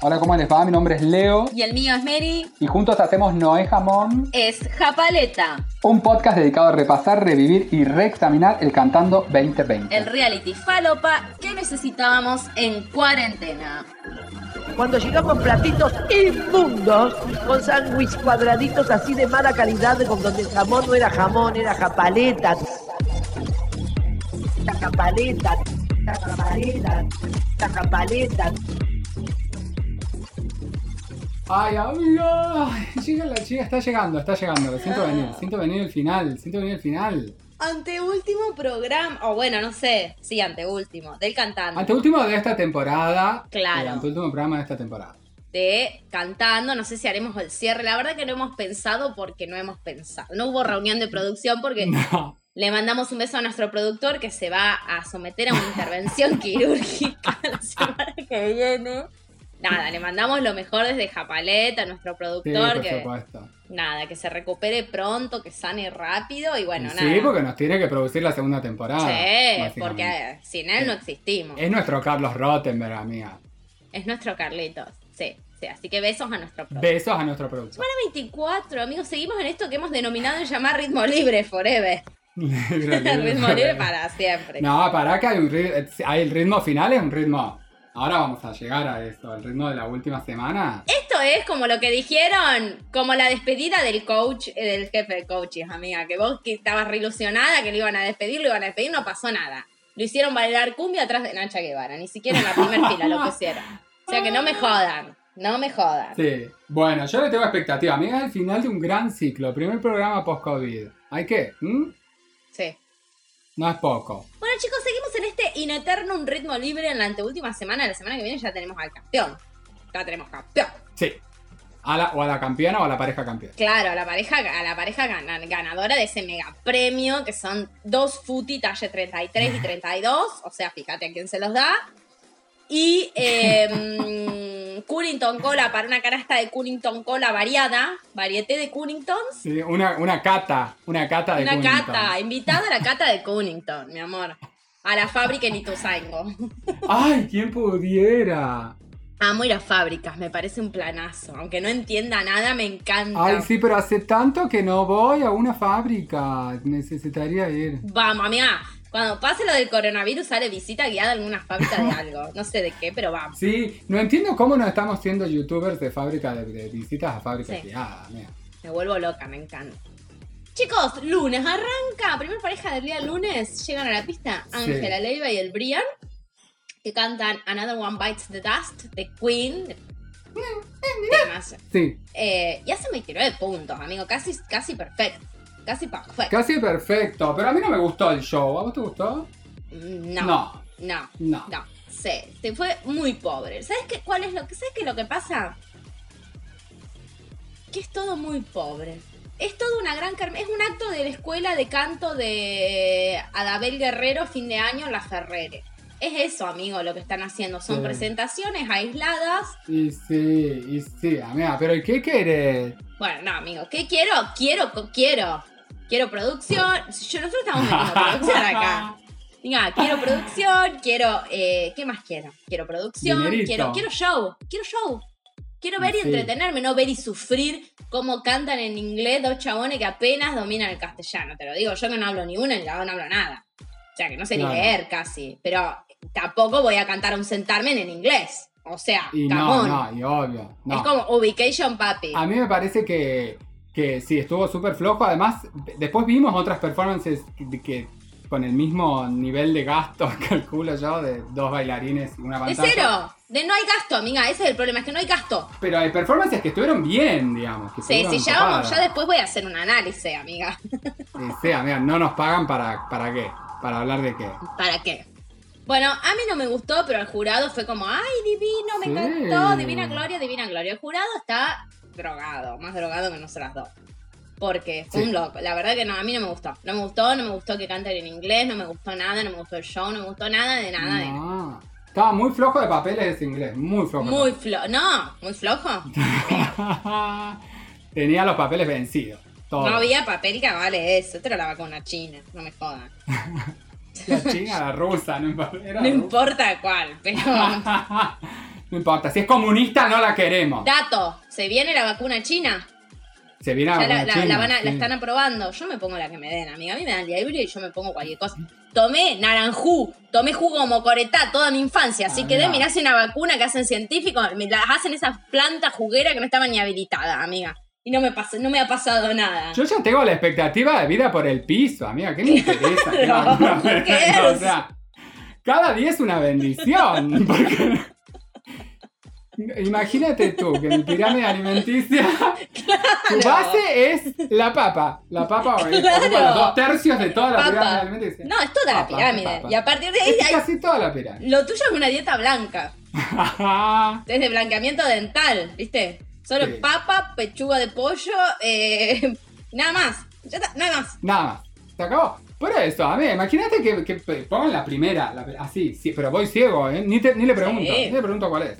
Hola, ¿cómo les va? Mi nombre es Leo Y el mío es Mary. y juntos hacemos Noé Jamón, Es Japaleta, un podcast dedicado a repasar, revivir y reexaminar el Cantando 2020. el reality falopa que necesitábamos en cuarentena. Cuando llegamos platitos inmundos, con sándwich cuadraditos así de mala calidad, con donde el jamón no era jamón, era japaleta. La japaleta, la japaleta, la japaleta. Ay, amiga, llega la chica, está llegando, está llegando, lo siento venir, siento venir el final, siento venir el final. Anteúltimo programa, o bueno, no sé, sí, anteúltimo, del cantando. Anteúltimo de esta temporada. Claro. Anteúltimo programa de esta temporada. de cantando, no sé si haremos el cierre. La verdad que no hemos pensado porque no hemos pensado. No hubo reunión de producción porque No. le mandamos un beso a nuestro productor que se va a someter a una intervención quirúrgica la semana que viene. Nada, le mandamos lo mejor desde Japaleta, a nuestro Sí, productor, por que supuesto. nada, que se recupere pronto, que sane rápido y bueno, nada. sí, porque nos tiene que producir la segunda temporada. Sí, porque sin él no existimos. Es nuestro Carlos Rottenberg, amiga. Es nuestro Carlitos. Sí, sí. Así que besos a nuestro productor. Besos a nuestro productor. Semana 24, amigos, seguimos en esto que hemos denominado en llamar ritmo libre forever. ritmo libre para siempre. No, para que hay un ritmo. Hay el ritmo final, es un ritmo. Ahora vamos a llegar a esto, el ritmo de la última semana. Esto es como lo que dijeron, como la despedida del coach, eh, del jefe de coaches, amiga, que vos que estabas re ilusionada que lo iban a despedir, lo iban a despedir, no pasó nada. Lo hicieron bailar cumbia atrás de Nacha Guevara, ni siquiera en la primera fila lo pusieron. O sea que no me jodan, no me jodan. Sí. Bueno, yo le tengo expectativa. Amiga, es el final de un gran ciclo. Primer programa post-COVID. ¿Hay qué? ¿Mm? No es poco. Bueno chicos, seguimos en este in eternum ritmo libre en la anteúltima semana. La semana que viene ya tenemos al campeón. Ya tenemos campeón. Sí. A la- o a la campeona o a la pareja campeona. Claro, a la pareja, a la pareja gana- ganadora de ese mega premio, que son dos futi talle 33 y 32. O sea, fíjate a quién se los da. Y eh, Cunnington Cola para una canasta de Cunnington Cola variada, varieté de Cunningtons. Sí, una, una cata. Una cata de Una Cunnington. cata, invitada a la cata de Cunnington, mi amor. A la fábrica en Ituzaingo. ¡Ay, quién pudiera! Amo ir a fábricas, me parece un planazo. Aunque no entienda nada, me encanta. Ay, sí, pero hace tanto que no voy a una fábrica. Necesitaría ir. Vamos, amiga. Cuando pase lo del coronavirus, sale visita guiada a alguna fábrica de algo. No sé de qué, pero vamos. Sí, no entiendo cómo no estamos siendo youtubers de fábrica, de, de visitas a fábricas Sí. guiadas, mira. Me vuelvo loca, me encanta. Chicos, lunes arranca. Primer pareja del día lunes. Llegan a la pista Sí. Ángela Leiva y el Brian. Que cantan Another One Bites the Dust de Queen. Temas. Sí, Eh, y hacen 29 puntos, amigo. Casi, casi perfecto. Casi perfecto. casi perfecto. Pero a mí no me gustó el show. ¿A vos te gustó? No. No. No. No. No, sí, se fue muy pobre. ¿Sabes qué, cuál es lo que, ¿sabes qué lo que pasa? Que es todo muy pobre. Es todo una gran es un acto de la escuela de canto de Adabel Guerrero fin de año en la Ferrere. Es eso, amigo, lo que están haciendo. Son Sí. presentaciones aisladas. Y sí, y sí, amiga. Pero ¿y qué querés? Bueno, no, amigo, ¿qué quiero? Quiero, quiero. Quiero producción. Yo, nosotros estamos metiendo producción acá. Venga, quiero producción, quiero. eh, ¿Qué más quiero? Quiero producción, Dinerito. quiero, quiero show, quiero show. Quiero ver y Sí. entretenerme, no ver y sufrir cómo cantan en inglés dos chabones que apenas dominan el castellano. Te lo digo, yo que no hablo ni una ni la no hablo nada. O sea, que no sé Claro. ni leer casi. Pero tampoco voy a cantar un sentarme en inglés. O sea, Y no, no, y obvio. No. Es como Ubication Papi. A mí me parece que, que sí, estuvo súper flojo. Además, después vimos otras performances que, que con el mismo nivel de gasto, calculo yo, de dos bailarines y una De pantalla. cero. De no hay gasto, amiga. Ese es el problema, es que no hay gasto. Pero hay performances que estuvieron bien, digamos. Que Sí, si ya vamos, ya después voy a hacer un análisis, amiga. Sí, amiga, no nos pagan para, para qué. Para hablar de qué. ¿Para qué? Bueno, a mí no me gustó, pero el jurado fue como, ay, divino, me Sí. encantó, divina gloria, divina gloria. El jurado está drogado, más drogado que nosotras dos. Porque fue Sí. un loco. La verdad que no, a mí no me gustó. No me gustó, no me gustó que canten en inglés, no me gustó nada, no me gustó el show, no me gustó nada de nada de nada. Estaba muy flojo de papeles ese inglés, muy flojo. Muy flojo. No, muy flojo. Tenía los papeles vencidos. No había papel que vale eso. Esto era la vacuna china, no me jodan. La china, la rusa, no importa. era No rusa. importa cuál, pero. No importa, si es comunista no la queremos. Dato, ¿se viene la vacuna china? Se viene a Ya la, vacuna la- china, la van a- la están aprobando. Yo me pongo la que me den, amiga. A mí me dan libre y yo me pongo cualquier cosa. Tomé naranjú, tomé jugo mocoretá toda mi infancia. Así Ah, que de mirá una vacuna que hacen científicos. Las hacen esas plantas jugueras que no estaban ni habilitadas, amiga. Y no me, pasa, no me ha pasado nada. Yo ya tengo la expectativa de vida por el piso, amiga. ¿Qué me interesa? O sea, cada día es una bendición. porque- Imagínate tú que mi pirámide alimenticia, tu base es la papa. La papa ocupa Claro. los dos tercios de toda la Papa. pirámide alimenticia. No, es toda la Papa, pirámide. papa. Y a partir de ahí, Es hay- casi toda la pirámide. lo tuyo es una dieta blanca. Es de blanqueamiento dental, ¿viste? Solo Sí. papa, pechuga de pollo, eh, nada más. Ya está, hay más. Nada más. Se acabó. Por eso, a ver, imagínate que, que pongan la primera, la- así, sí, pero voy ciego, ¿eh? Ni, te- ni le pregunto, Sí. ni le pregunto cuál es.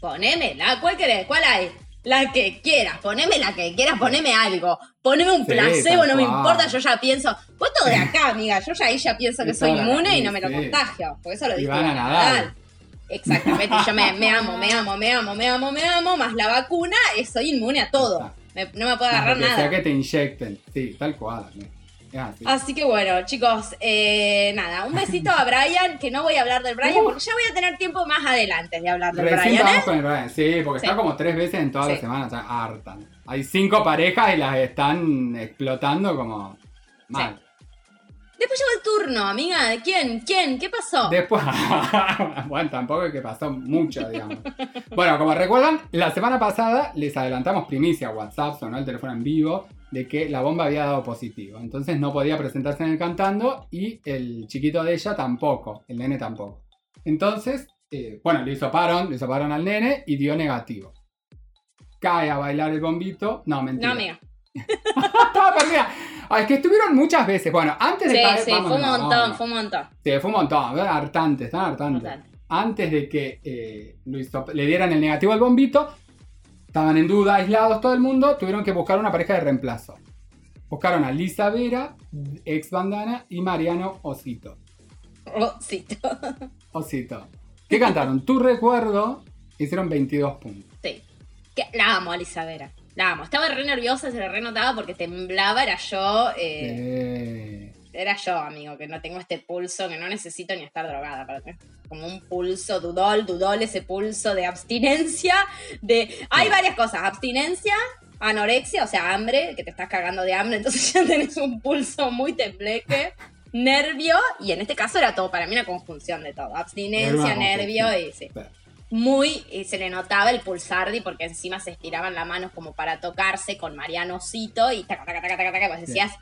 Ponémela, ¿cuál querés? ¿Cuál hay? La que quieras, poneme la que quieras, poneme algo. Poneme un Sí, placebo, no me importa, yo ya pienso. Vos todo de acá, amiga, yo ya ahí ya pienso que soy inmune y no me lo contagio. Porque eso lo Y dijo van a Nadal. nadar. Exactamente, yo me, me amo, me amo, me amo, me amo, me amo, más la vacuna, eh, soy inmune a todo. Me- no me puede Más agarrar que nada. sea que te inyecten. Sí, tal cual. amigo. Es así. Así que bueno, chicos, eh, nada, un besito a Brian, que no voy a hablar del Brian, porque ya voy a tener tiempo más adelante de hablar del Recién Brian, vamos ¿eh? con el Brian. Sí, porque Sí. está como tres veces en toda la semana, o sea, hartan. Hay cinco parejas y las están explotando como mal. Después llegó el turno, amiga, ¿de quién? ¿Quién? ¿Qué pasó? Después, bueno, tampoco es que pasó mucho, digamos. Bueno, como recuerdan, la semana pasada les adelantamos primicia, WhatsApp, sonó el teléfono en vivo, de que la bomba había dado positivo. Entonces no podía presentarse en el cantando y el chiquito de ella tampoco, el nene tampoco. Entonces, eh, bueno, le hizo parón, le hizo parón al nene y dio negativo. Cae a bailar el bombito. No, mentira. No, amiga. Estaba perdida. Ah, es que estuvieron muchas veces. Bueno, antes de Sí, caer. sí, fue un montón, fue un montón. Sí, fue un montón, hartante, están hartantes. Bastante. Antes de que eh, le dieran el negativo al bombito, estaban en duda, aislados todo el mundo, tuvieron que buscar una pareja de reemplazo. Buscaron a Lisa Vera, ex bandana, y Mariano Osito. Rosito. Osito. ¿Qué cantaron? Tu recuerdo, hicieron 22 puntos. Sí. Que- la amo, Alisa Vera. La amo. Estaba re nerviosa, se le re notaba porque temblaba, era yo. eh, Eh, Era yo, amigo, que no tengo este pulso, que no necesito ni estar drogada para tener como un pulso dudol, dudol, ese pulso de abstinencia, de... Hay varias cosas, abstinencia, anorexia, o sea, hambre, que te estás cagando de hambre, entonces ya tenés un pulso muy tembleque, nervio, y en este caso era todo, para mí una conjunción de todo, abstinencia, nervio, y sí. Muy, y se le notaba el pulsardi porque encima se estiraban las manos como para tocarse con Marianocito y taca, taca, taca, taca, taca, pues decías,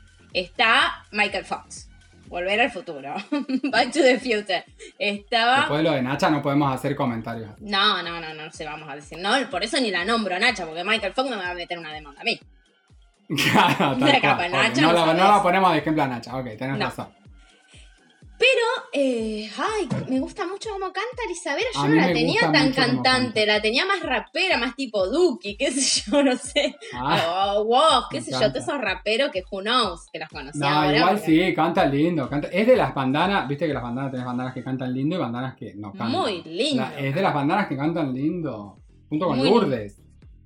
está Michael Fox. Volver al futuro. Back to the future. Estaba. Después de lo de Nacha no podemos hacer comentarios. No, no, no, no se vamos a decir. No, por eso ni la nombro a Nacha, porque Michael Fox no me va a meter una demanda a mí. Claro, tal capa, Nacha, no, no la, no sabes. la ponemos de ejemplo a Nacha. Ok, tenés No. razón. Pero, eh, ay, me gusta mucho cómo canta Isabela. Yo no la tenía tan cantante, canta. la tenía más rapera, más tipo Duki, qué sé yo, no sé. Ah, Oh, wow, qué sé yo, todos esos raperos que who knows, que los conocí no, ahora. igual porque- sí, canta lindo. Canta... Es de las bandanas, viste que las bandanas tenés bandanas que cantan lindo y bandanas que no cantan. Muy lindo. La- es de las bandanas que cantan lindo, junto con Muy Lourdes.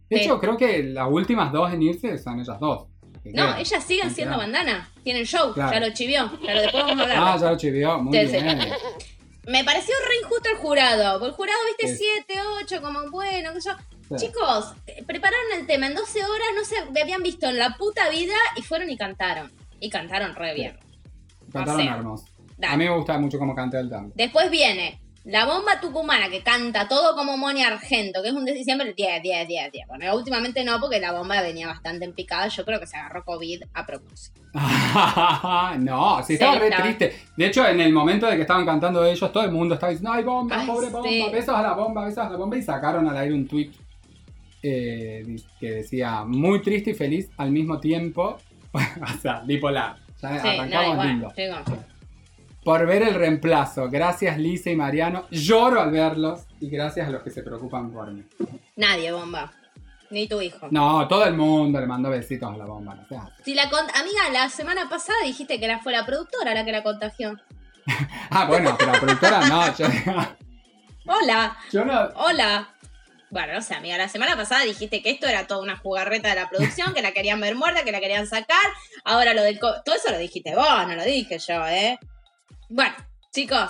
De Sí. hecho, creo que las últimas dos en irse son ellas dos. Que No, ellas siguen siendo bandana. Tienen show, Claro. ya lo chivió. Pero después vamos a hablar. Ah, ya lo chivió, muy bien. Me pareció re injusto el jurado. Porque el jurado, viste, Sí. 7, 8, como bueno, sé yo. Sí. Chicos, eh, prepararon el tema en 12 horas, no se habían visto en la puta vida y fueron y cantaron. Y cantaron re bien. Cantaron o sea, hermoso. A mí me gusta mucho cómo canta el tango. Después viene la bomba tucumana que canta todo como Moni Argento, que es un de siempre 10, 10, 10, 10. Bueno, últimamente no, porque la bomba venía bastante en picada. Yo creo que se agarró COVID a propósito. no, sí, Sí, estaba re estaba. triste. De hecho, en el momento de que estaban cantando ellos, todo el mundo estaba diciendo, ay, bomba, Ay, pobre bomba, sí. besos a la bomba, besos a la bomba. Y sacaron al aire un tweet que decía, muy triste y feliz al mismo tiempo. o sea, bipolar. Ya Sí, no, arrancamos igual, lindo. Por ver el reemplazo. Gracias, Lisa y Mariano. Lloro al verlos. Y gracias a los que se preocupan por mí. Nadie, bomba. Ni tu hijo. No, todo el mundo le mandó besitos a la bomba. No seas- Si la Amiga, la semana pasada dijiste que la fue la productora la que la contagió. Ah, bueno, pero la productora no. yo- Hola, Yo no. hola. Bueno, no sé, amiga, la semana pasada dijiste que esto era toda una jugarreta de la producción, que la querían ver muerta, que la querían sacar. Ahora lo del... co- Todo eso lo dijiste vos, no lo dije yo, ¿eh? Bueno, chicos,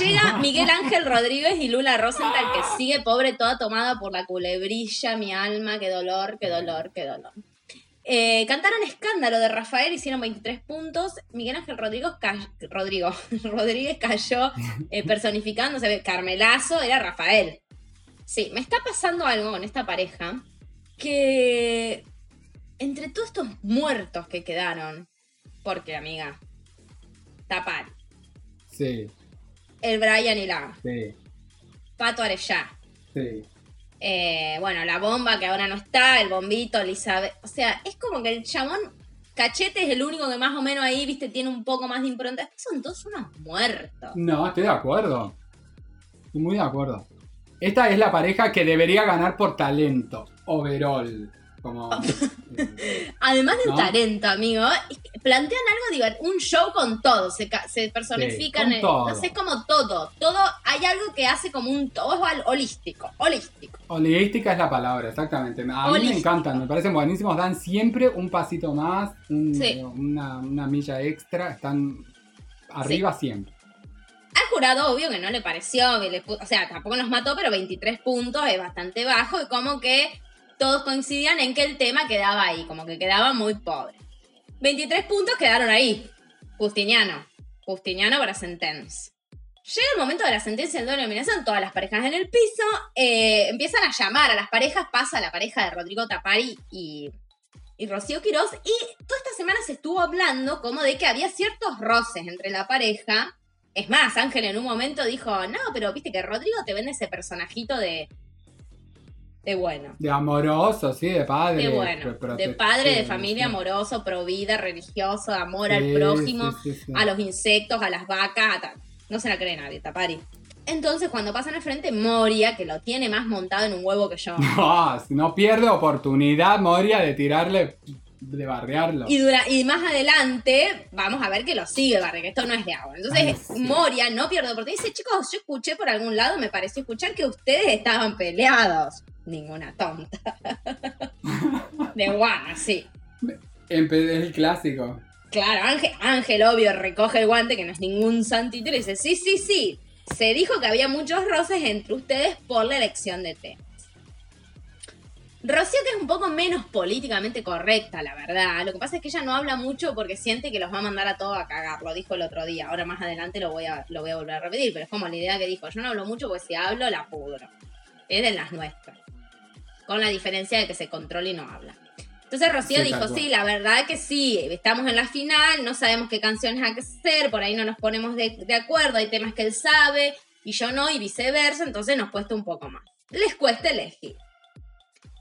llega Miguel Ángel Rodríguez y Lula Rosenthal, que sigue pobre, toda tomada por la culebrilla, mi alma, qué dolor, qué dolor, qué dolor. Eh, cantaron Escándalo de Rafael, hicieron 23 puntos. Miguel Ángel Rodríguez, Rodrigo, Rodríguez cayó eh, personificándose. Carmelazo era Rafael. Sí, me está pasando algo con esta pareja que entre todos estos muertos que quedaron, porque amiga, Tapar, Sí, el Brian y la sí, Pato Arellá, sí. eh, bueno, la bomba que ahora no está, el bombito, Elizabeth. O sea, es como que el chamón Cachete es el único que más o menos ahí, viste, tiene un poco más de impronta. Son todos unos muertos. No, estoy de acuerdo. Estoy muy de acuerdo. Esta es la pareja que debería ganar por talento. Overall. Como. eh, Además del ¿No? talento, amigo, plantean algo divertido, un show con todo, se, ca- se personifican, en- todo. no sé, es como todo, todo, hay algo que hace como un todo, holístico, holístico. holística es la palabra, exactamente. A mí me encantan, me parecen buenísimos. Dan siempre un pasito más, un- Sí. una, una milla extra. Están arriba siempre. Al jurado, obvio que no le pareció, o sea, tampoco nos mató, pero 23 puntos es bastante bajo y como que todos coincidían en que el tema quedaba ahí, como que quedaba muy pobre. 23 puntos quedaron ahí. Justiniano. Justiniano para Sentence. Llega el momento de la sentencia del doble nominación, todas las parejas en el piso, eh, empiezan a llamar a las parejas, pasa la pareja de Rodrigo Tapari y, y Rocío Quiroz, y toda esta semana se estuvo hablando como de que había ciertos roces entre la pareja, es más, Ángel en un momento dijo, no, pero viste que Rodrigo te vende ese personajito de... De bueno. De amoroso, sí, de padre. De bueno. De padre, de familia, amoroso, pro vida, religioso, amor Sí, al prójimo, sí, sí, sí. a los insectos, a las vacas, a. No se la cree nadie, Tapari. Entonces, cuando pasan al frente, Moria, que lo tiene más montado en un huevo que yo. No, si no pierde oportunidad, Moria, de tirarle, de barrearlo. Y, dura, y más adelante vamos a ver que lo sigue Barre, que esto no es de agua. Entonces Ay, sí. Moria no pierde oportunidad. Dice, chicos, yo escuché por algún lado, me pareció escuchar que ustedes estaban peleados. Ninguna tonta. de guana, sí. Es el clásico. Claro, Ángel, Ángel, obvio, recoge el guante, que no es ningún santito, y le dice, sí, sí, sí. Se dijo que había muchos roces entre ustedes por la elección de temas. Rocío, que es un poco menos políticamente correcta, la verdad. Lo que pasa es que ella no habla mucho porque siente que los va a mandar a todos a cagar. Lo dijo el otro día. Ahora más adelante lo voy a, lo voy a volver a repetir. Pero es como la idea que dijo. Yo no hablo mucho porque si hablo la pudro. Es de las nuestras. Con la diferencia de que se controla y no habla. Entonces Rocío Sí, dijo, sí, la verdad que sí, estamos en la final, no sabemos qué canciones hay que hacer, por ahí no nos ponemos de, de acuerdo, hay temas que él sabe y yo no, y viceversa, entonces nos cuesta un poco más. Les cuesta elegir.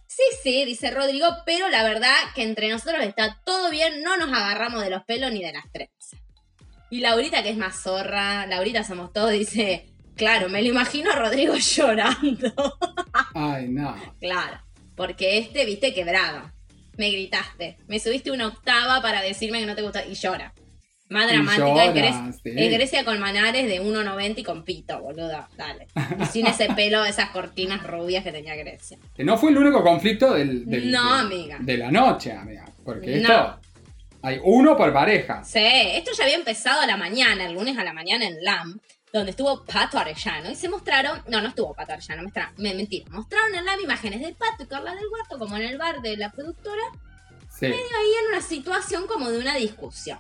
Sí, sí, dice Rodrigo, pero la verdad que entre nosotros está todo bien, no nos agarramos de los pelos ni de las trenzas. Y Laurita, que es más zorra, Laurita somos todos, dice, claro, me lo imagino a Rodrigo llorando. Ay, no. Claro, porque este, viste, quebrado. Me gritaste. Me subiste una octava para decirme que no te gusta. Y llora. Más dramática sí. es Grecia con Manares de 1,90 y con pito, boludo. Dale. Y sin ese pelo, esas cortinas rubias que tenía Grecia. Que no fue el único conflicto del, del- No, del- amiga. de la noche, amiga. Porque No. esto. Hay uno por pareja. Sí, esto ya había empezado a la mañana, el lunes a la mañana en LAM, donde estuvo Pato Arellano. Y se mostraron, no, no estuvo Pato Arellano, mostraron, me mentira, mostraron en LAM imágenes de Pato y Carla del Huerto, como en el bar de la productora, Sí. ahí en una situación como de una discusión.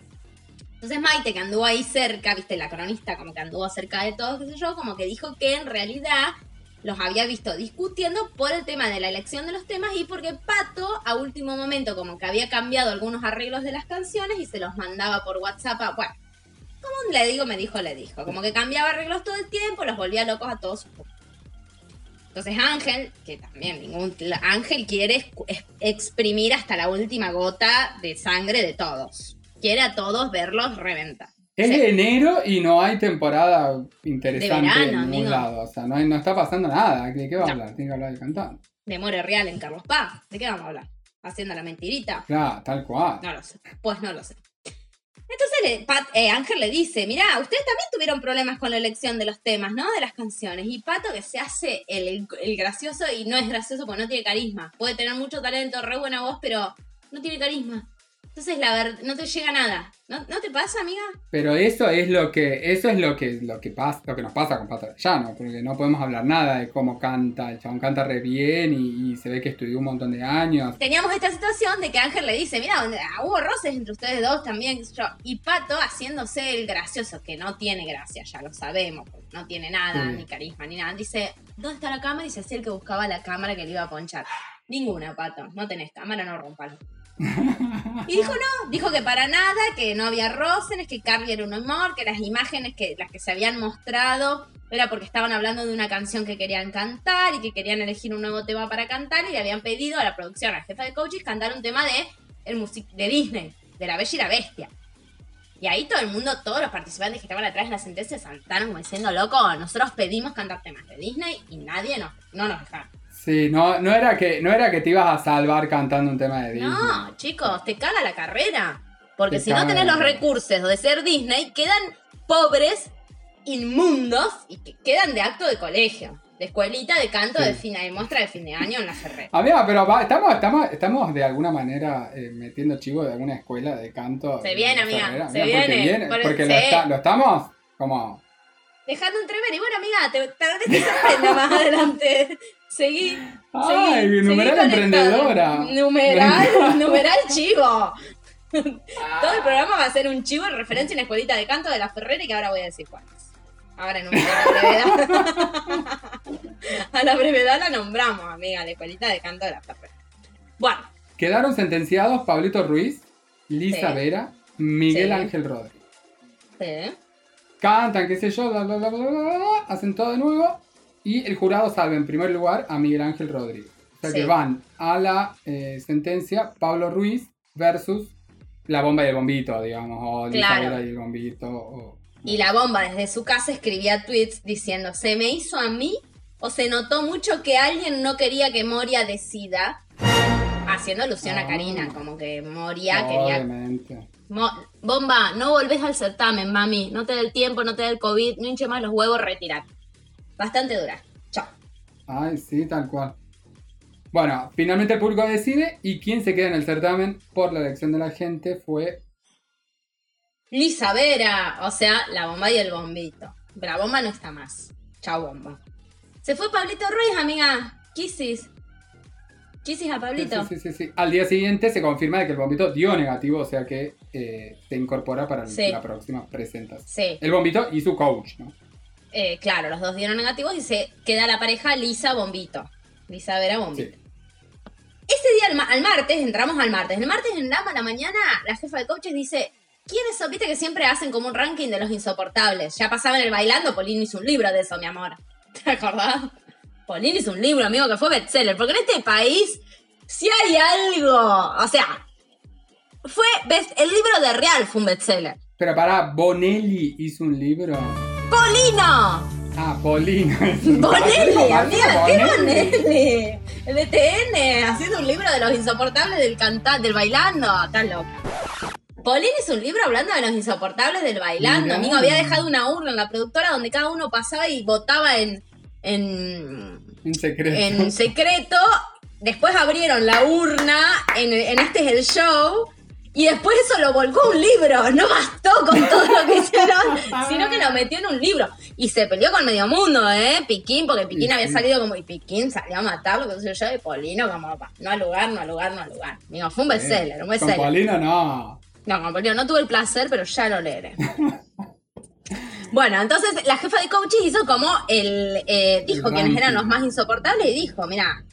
Entonces Maite, que anduvo ahí cerca, viste, la cronista como que anduvo cerca de todos, qué sé yo, como que dijo que en realidad los había visto discutiendo por el tema de la elección de los temas y porque Pato a último momento como que había cambiado algunos arreglos de las canciones y se los mandaba por WhatsApp a, bueno, como le digo, me dijo, le dijo, como que cambiaba arreglos todo el tiempo, los volvía locos a todos sus entonces Ángel, que también ningún Ángel quiere exprimir hasta la última gota de sangre de todos. Quiere a todos verlos reventar. Es Sí. enero y no hay temporada interesante De verano, en ningún amigo. lado. O sea, no, hay- no está pasando nada. ¿De qué va a hablar? Tiene que hablar del cantante. De More Real en Carlos Paz. ¿De qué vamos a hablar? Haciendo la mentirita. Claro, tal cual. No lo sé. Pues no lo sé. Entonces Pat- eh, Ángel le dice, mirá, ustedes también tuvieron problemas con la elección de los temas, ¿no? De las canciones. Y Pato que se hace el gracioso y no es gracioso porque no tiene carisma. Puede tener mucho talento, re buena voz, pero no tiene carisma. Entonces, la verdad, no te llega nada. ¿No, ¿No te pasa, amiga? Pero eso es lo que, eso es lo que, lo que pasa, lo que nos pasa con Pato Arellano, porque no podemos hablar nada de cómo canta, el chabón canta re bien y, y se ve que estudió un montón de años. Teníamos esta situación de que Ángel le dice, mira, hubo roces entre ustedes dos también, qué sé yo. Y Pato haciéndose el gracioso, que no tiene gracia, ya lo sabemos, no tiene nada, Sí. ni carisma, ni nada. Dice, ¿dónde está la cámara? Y se hacía el que buscaba la cámara que le iba a ponchar. Ninguna, Pato, no tenés cámara, no rompalo. Y dijo no, dijo que para nada, que no había roces, que Carly era un humor, que las imágenes que las que se habían mostrado era porque estaban hablando de una canción que querían cantar y que querían elegir un nuevo tema para cantar y le habían pedido a la producción, a la jefa de coaches, cantar un tema de, el music de Disney, de La Bella y la Bestia. Y ahí todo el mundo, todos los participantes que estaban atrás de la sentencia saltaron como diciendo, loco, nosotros pedimos cantar temas de Disney y nadie nos, no nos dejaron. Sí, no, no era que, no era que te ibas a salvar cantando un tema de Disney. No, chicos, te caga la carrera. Porque Te si no tenés los recursos de ser Disney, quedan pobres, inmundos y que quedan de acto de colegio, de escuelita de canto Sí. de fin de muestra de fin de año en la Ferrer. Amiga, pero va- estamos, estamos, estamos de alguna manera eh, metiendo chivo de alguna escuela de canto. Se viene, amiga, se Amiga, porque viene, por- porque lo, está- lo estamos como... Dejando entrever. Y bueno, amiga, te, tal vez te sorprenda más adelante. Seguí. ¡Ay, seguí, numeral seguí emprendedora! Numeral, numeral chivo. Todo el programa va a ser un chivo en referencia a una escuelita de canto de la Ferrera y que ahora voy a decir cuál es. Ahora en una brevedad. a la brevedad la nombramos, amiga, la escuelita de canto de la Ferrera. Bueno, Quedaron sentenciados Pablito Ruiz, Lisa Sí. Vera, Miguel Sí. Ángel Rodríguez. sí. Cantan, qué sé yo, bla, bla, bla, bla, bla, hacen todo de nuevo. Y el jurado salva en primer lugar a Miguel Ángel Rodríguez. O sea Sí. que van a la eh, sentencia Pablo Ruiz versus la bomba y el bombito, digamos, o Claro. Y el bombito. o- Y la bomba desde su casa escribía tweets diciendo, ¿se me hizo a mí o se notó mucho que alguien no quería que Moria decida? Haciendo alusión a Ah. Karina, como que Moria quería... Obviamente. Mo- bomba, no volvés al certamen, mami. No te da el tiempo, no te da el COVID, no hinche más los huevos, retirar. Bastante dura. Chao. Ay, sí, tal cual. Bueno, finalmente el público decide y quien se queda en el certamen por la elección de la gente fue Lisa Vera, o sea, la bomba y el bombito. Pero la bomba no está más. Chao, bomba. Se fue Pablito Ruiz, amiga. Kisses. Kisses a Pablito. Sí, sí, sí, sí. Al día siguiente se confirma de que el bombito dio negativo, o sea que eh, se incorpora para Sí. la próxima presentación. Sí. El bombito y su coach, ¿no? Eh, claro, los dos dieron negativos y se queda la pareja Lisa Bombito. Lisa Vera Bombito. Ese día, al, ma- al martes, entramos al martes. El martes en la, la mañana, la jefa de coaches dice: ¿Quiénes son? Viste que siempre hacen como un ranking de los insoportables. Ya pasaba en el bailando, Polino hizo un libro de eso, mi amor. ¿Te acordás? Polino hizo un libro, amigo, que fue bestseller. Porque en este país, si hay algo. O sea, fue best- el libro de Real fue un bestseller. Pero para Bonelli hizo un libro. ¡Polino! Ah, Polino. Bonelli, ¿Cómo amiga, ¿qué Bonelli? El de TN, haciendo un libro de los insoportables del cantar, del bailando. Estás loca. Polini hizo un libro hablando de los insoportables del bailando. Amigo, había dejado una urna en la productora donde cada uno pasaba y votaba en, en, secreto. en secreto. Después abrieron la urna en, en Este es el Show. Y después eso lo volcó a un libro. No bastó con todo lo que hicieron, sino que lo metió en un libro. Y se peleó con medio mundo, ¿eh? Piquín, porque Piquín había sí. salido como. Y Piquín salió a matarlo, que sé yo, y Polino, como. No al lugar, no al lugar, no al lugar. Digo, fue un bestseller, un Con bestseller. Polino no. No, con Polino no tuve el placer, pero ya lo leeré. Bueno, entonces la jefa de coaches hizo como el. eh, dijo El quiénes eran los más insoportables y dijo: Mira,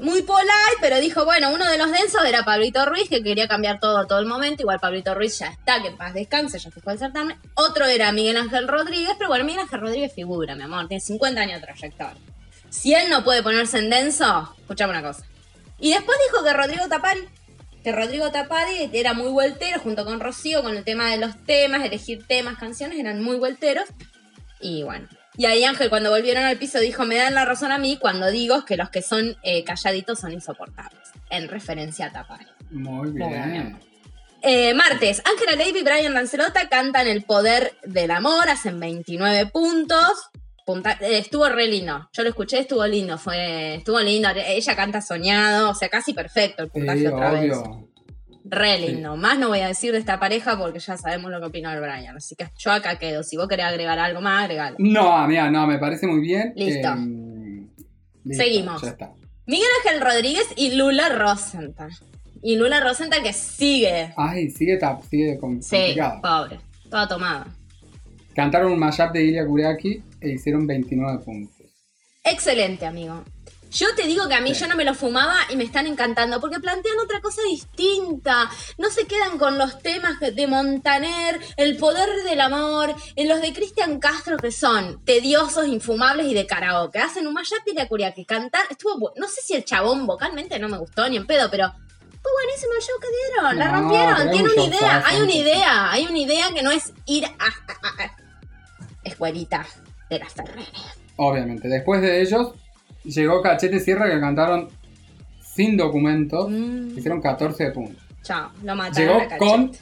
muy polite, pero dijo: Bueno, uno de los densos era Pablito Ruiz, que quería cambiar todo todo el momento. Igual Pablito Ruiz ya está, que en paz descanse, ya se fue al certamen. Otro era Miguel Ángel Rodríguez, pero bueno, Miguel Ángel Rodríguez figura, mi amor, tiene 50 años de trayectoria. Si él no puede ponerse en denso, escuchame una cosa. Y después dijo que Rodrigo Tapari, que Rodrigo Tapari era muy vueltero junto con Rocío con el tema de los temas, elegir temas, canciones, eran muy vuelteros. Y bueno. Y ahí Ángel cuando volvieron al piso dijo, me dan la razón a mí cuando digo que los que son eh, calladitos son insoportables. En referencia a Tapari. Muy Muy bien. bien. Eh, martes, Ángela Levy y Brian Lancelota cantan El Poder del Amor, hacen 29 puntos. Punta- eh, estuvo re lindo. Yo lo escuché, estuvo lindo. Fue, estuvo lindo. Ella canta soñado, o sea, casi perfecto el puntaje Sí, otra vez. Re lindo. Más no voy a decir de esta pareja porque ya sabemos lo que opina el Brian. Así que yo acá quedo. Si vos querés agregar algo más, agregalo. No, amiga, no, me parece muy bien. Listo. Em, listo, Seguimos. Ya está. Miguel Ángel Rodríguez y Lula Rosenthal. Y Lula Rosenthal que sigue. Ay, sigue, sigue com- Sí, complicado. pobre. Toda tomada. Cantaron un mashup de Ilya Kuriaki e hicieron 29 puntos. Excelente, amigo. Yo te digo que a mí Sí. yo no me lo fumaba y me están encantando porque plantean otra cosa distinta. No se quedan con los temas de Montaner, el poder del amor, en los de Cristian Castro que son tediosos, infumables y de karaoke. Hacen un mashup de la curia que cantar. Estuvo no sé si el chabón vocalmente no me gustó ni en pedo, pero fue buenísimo el show que dieron. La rompieron. Tiene una un idea. Hay una un idea. Hay una idea que no es ir a. a- a- escuelita de la Ferrere. Obviamente. Después de ellos, llegó Cachete Sierra que cantaron sin documentos. Mm. Hicieron 14 puntos. Chao, lo mataron Llegó a Cachete. con.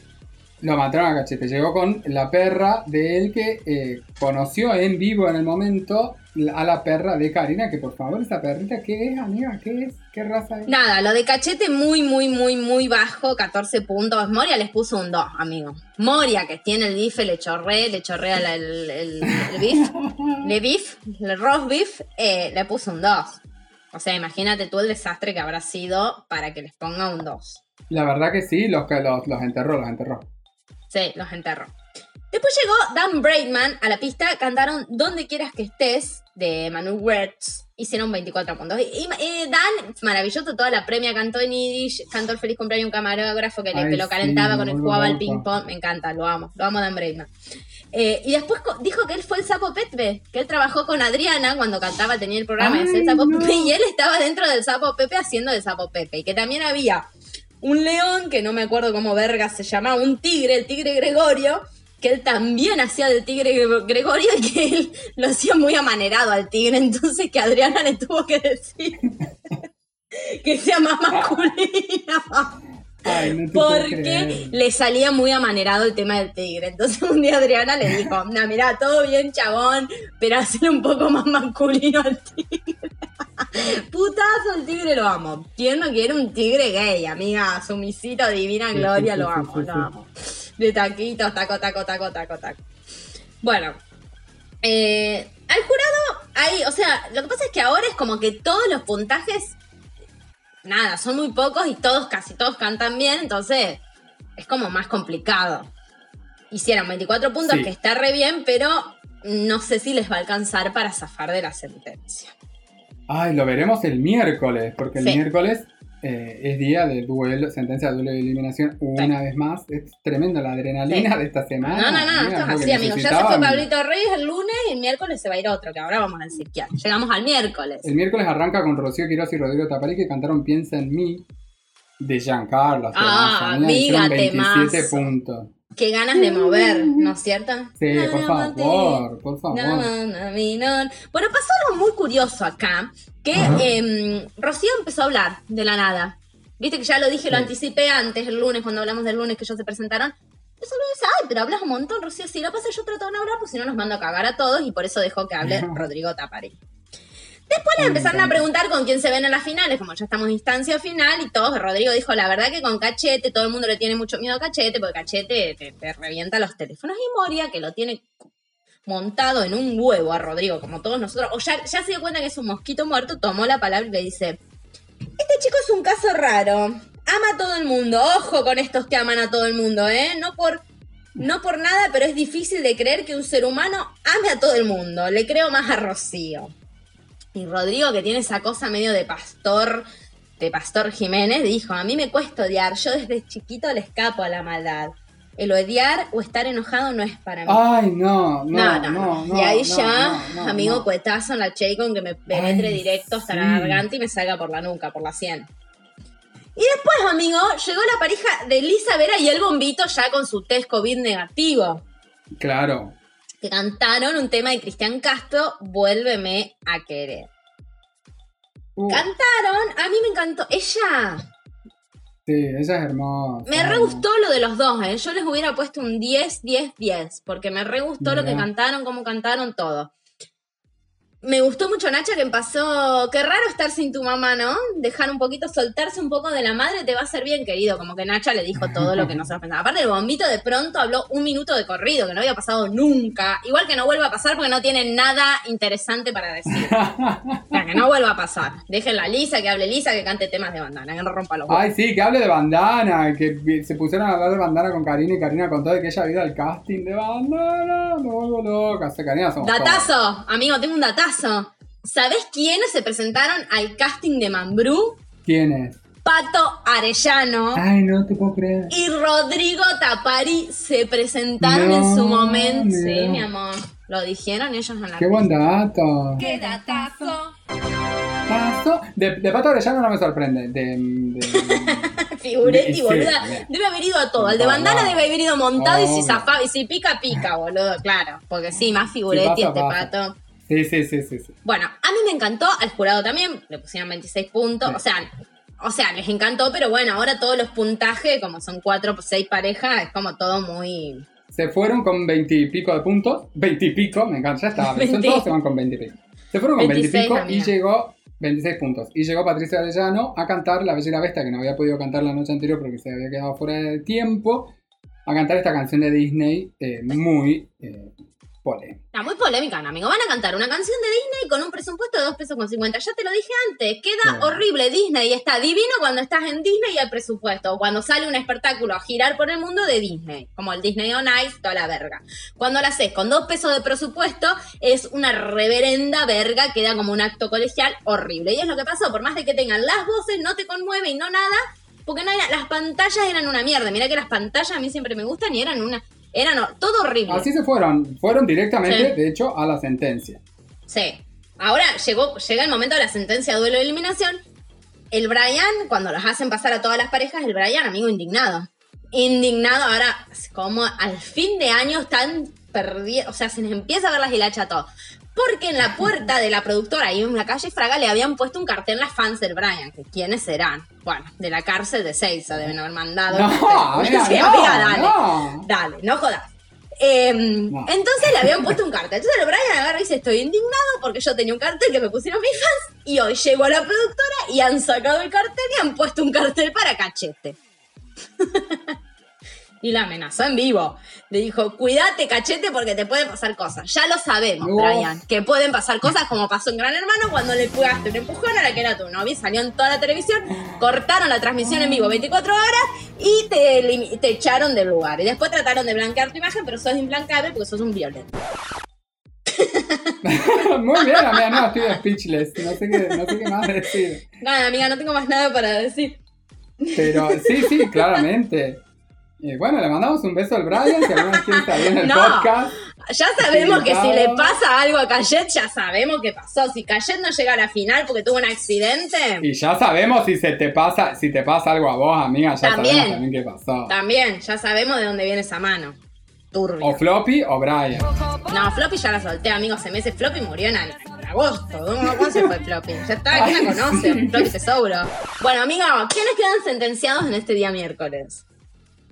Lo mataron a Cachete. Llegó con la perra de él que eh, conoció en vivo en el momento a la perra de Karina. Que por favor, esa perrita, ¿qué es, amiga? ¿Qué es? ¿Qué raza es? Nada, lo de cachete muy, muy, muy, muy bajo, 14 puntos. Moria les puso un 2, amigo. Moria, que tiene el bife, le chorré, le chorrea la- el, el, el beef, le beef, el roast beef, eh, le puso un 2. O sea, imagínate tú el desastre que habrá sido para que les ponga un 2. La verdad que sí, los, que los, los enterró, los enterró. Sí, los enterró. Después llegó Dan Braidman a la pista, cantaron Donde quieras que estés de Manu Wertz, hicieron 24 puntos. Y, y, eh, Dan, maravilloso, toda la premia cantó en Yiddish, cantó el feliz cumpleaños un camarógrafo que, le- Ay, que lo calentaba con el jugaba al ping pong, me encanta, lo amo, lo amo Dan Braidman. Eh, y después dijo que él fue el sapo Pepe, que él trabajó con Adriana cuando cantaba, tenía el programa de Ay, hacer el sapo no. Pepe, y él estaba dentro del sapo Pepe haciendo el sapo Pepe, y que también había un león, que no me acuerdo cómo verga se llamaba, un tigre, el tigre Gregorio, que él también hacía del tigre Gre- Gregorio y que él lo hacía muy amanerado al tigre, entonces que Adriana le tuvo que decir que sea más. Ay, no puedo Porque le salía muy amanerado el tema del tigre. Entonces un día Adriana le dijo, no, mira, todo bien chabón, pero hacer un poco más masculino al tigre. Putazo, el tigre lo amo. ¿Quién no quiere un tigre gay, amiga? Sumisito, divina Sí, gloria, sí, lo amo, sí, lo amo. De taquitos, taco, taco, taco, taco, taco. Bueno. eh, al jurado, ahí, o sea, lo que pasa es que ahora es como que todos los puntajes nada, son muy pocos y todos, casi todos cantan bien, entonces es como más complicado. Hicieron 24 puntos, Sí. que está re bien, pero no sé si les va a alcanzar para zafar de la sentencia. Ay, lo veremos el miércoles, porque el Sí. miércoles eh, es día de duelo, sentencia de duelo de eliminación una vez más. Es tremenda la adrenalina de esta semana. No, no, no, amiga, esto es así, amigos. Ya se fue. Pablito Reyes el lunes y el miércoles se va a ir otro, que ahora vamos a decir quién. Llegamos al miércoles. El miércoles arranca con Rocío Quiroz y Rodrigo Tapari que cantaron Piensa en mí de Giancarlo. Ah, amiga, hicieron amiga, 27 temazo. puntos. Qué ganas de mover, ¿no es cierto? Sí, No, por no, favor, por favor. No. Bueno, pasó algo muy curioso acá, que em, Rocío empezó a hablar de la nada. Viste que ya lo dije, lo anticipé antes, el lunes, cuando hablamos del lunes que ellos se presentaron. Eso lo dice, ay, pero hablas un montón, Rocío. Sí, lo pasa yo trato de no hablar, porque si no nos mando a cagar a todos y por eso dejó que hable. Rodrigo Tapari. Después le empezaron a preguntar con quién se ven en las finales, como ya estamos en instancia final, y todos, Rodrigo dijo, la verdad que con Cachete, todo el mundo le tiene mucho miedo a Cachete, porque Cachete te, te revienta los teléfonos. Y Moria, que lo tiene montado en un huevo a Rodrigo, como todos nosotros, o ya, ya se dio cuenta que es un mosquito muerto, tomó la palabra y le dice, este chico es un caso raro, ama a todo el mundo, ojo con estos que aman a todo el mundo, ¿eh? No por... No por nada, pero es difícil de creer que un ser humano ame a todo el mundo. Le creo más a Rocío. Y Rodrigo, que tiene esa cosa medio de pastor, de pastor Jiménez, dijo, a mí me cuesta odiar, yo desde chiquito le escapo a la maldad. El odiar o estar enojado no es para mí. Ay, no, no, no, no. Y ahí no, ya, amigo, cuetazo en la con que me penetre directo hasta sí. la garganta y me salga por la nuca, por la sien. Y después, amigo, llegó la pareja de Lisa Vera y el bombito ya con su test COVID negativo. Claro. Que cantaron un tema de Cristian Castro, Vuélveme a querer. Uh, Cantaron, a mí me encantó. Ella Sí, ella es hermosa. Me re gustó lo de los dos, ¿eh? Yo les hubiera puesto un 10, 10, 10, porque me re gustó lo que cantaron, cómo cantaron, todo. Me gustó mucho Nacha que pasó, qué raro estar sin tu mamá, ¿no? Dejar un poquito, soltarse un poco de la madre te va a hacer bien, querido. Como que Nacha le dijo todo lo que nosotros pensábamos. Aparte, el bombito de pronto habló un minuto de corrido, que no había pasado nunca. Igual que no vuelva a pasar porque no tiene nada interesante para decir. O sea, que no vuelva a pasar. Déjenla a Lisa, que hable Lisa, que cante temas de bandana, que no rompa los huevos. Ay, sí, que hable de bandana, que se pusieron a hablar de bandana con Karina y Karina contó de que ella había ido al casting de bandana. Me vuelvo loca. O sea, Karina somos Datazo, amigo, tengo un datazo. ¿Sabés quiénes se presentaron al casting de Mambrú? todos. ¿Quién es? Pato Arellano Ay, no te puedo creer. y Rodrigo Tapari se presentaron en su momento. Sí, mi amor. Lo dijeron ellos en la Qué buen dato. ¡Qué datazo! Paso. De, de Pato Arellano no me sorprende. De, de- Figuretti, boluda. Debe haber ido a todo. Al de bandana no. debe haber ido montado y si zafaba, y si pica, pica, boludo. Claro. Porque sí, más Figuretti pasa, este pasa. pato. Sí, sí, sí, sí. sí. Bueno, a mí me encantó, al jurado también, le pusieron 26 puntos, Sí. o sea, o sea, les encantó, pero bueno, ahora todos los puntajes, como son 4 o 6 parejas, es como todo muy... Se fueron con 20 y pico de puntos. 20 y pico, me encanta, ya. Son 20. todos se van con 20 y pico. Se fueron con 20 y 26, pico y llegó 26 puntos. Y llegó Patricia Arellano a cantar La Bella y la Bestia, que no había podido cantar la noche anterior porque se había quedado fuera de tiempo. A cantar esta canción de Disney eh, muy eh, polémica. Está muy polémica, ¿no, amigo? Van a cantar una canción de Disney con un presupuesto de 2 pesos con 50. Ya te lo dije antes, queda horrible Disney. Está divino cuando estás en Disney y hay presupuesto. O cuando sale un espectáculo a girar por el mundo de Disney. Como el Disney on Ice, toda la verga. Cuando lo haces con 2 pesos de presupuesto, es una reverenda verga. Queda como un acto colegial horrible. Y es lo que pasó. Por más de que tengan las voces, no te conmueve y no nada. Porque no era- las pantallas eran una mierda. Mirá que las pantallas a mí siempre me gustan y eran una... Eran ho- todo horrible. Así se fueron. Fueron directamente, Sí. de hecho, a la sentencia. Sí. Ahora llegó, llega el momento de la sentencia de duelo de eliminación. El Brian, cuando los hacen pasar a todas las parejas, el Brian, amigo, indignado. Indignado, ahora, como al fin de año están perdidos, o sea, se les empieza a ver las hilachas a todos. Porque en la puerta de la productora, ahí en la calle Fraga, le habían puesto un cartel las fans del Brian. que ¿Quiénes serán? Bueno, de la cárcel de Seiza deben haber mandado. No, amiga, Sí, no, amiga, dale. no. Dale, no jodas. Eh, No. Entonces le habían puesto un cartel. Entonces el Brian agarra y dice, estoy indignado porque yo tenía un cartel que me pusieron mis fans y hoy llegó a la productora y han sacado el cartel y han puesto un cartel para cachete. y la amenazó en vivo. Le dijo, cuídate cachete porque te pueden pasar cosas. Ya lo sabemos. Brian, que pueden pasar cosas como pasó en Gran Hermano cuando le pegaste un empujón a la que era tu novia salió en toda la televisión, cortaron la transmisión en vivo 24 horas y te, te echaron del lugar. Y después trataron de blanquear tu imagen, pero sos implancable porque sos un violento. Muy bien, amiga, no, estoy speechless. No sé qué, no sé qué más decir. Nada, amiga, no tengo más nada para decir. Pero sí, sí, claramente. Bueno, le mandamos un beso al Brian, si alguna vez quiere salir en el No. podcast. Ya sabemos que si le pasa algo a Cayet, ya sabemos qué pasó. Si Cayet no llega a la final porque tuvo un accidente, Y ya sabemos si se te pasa, si te pasa algo a vos, amiga, ya También. sabemos también qué pasó. también, ya sabemos de dónde viene esa mano. Turbia. O Floppy o Brian. No, Floppy ya la solté, amigos. Se me hace Floppy murió en, en agosto. ¿Cómo, se fue Floppy? Ya está, ¿quién la conoce? sí. Floppy Tesouro. Bueno, amigo, ¿quiénes quedan sentenciados en este día miércoles?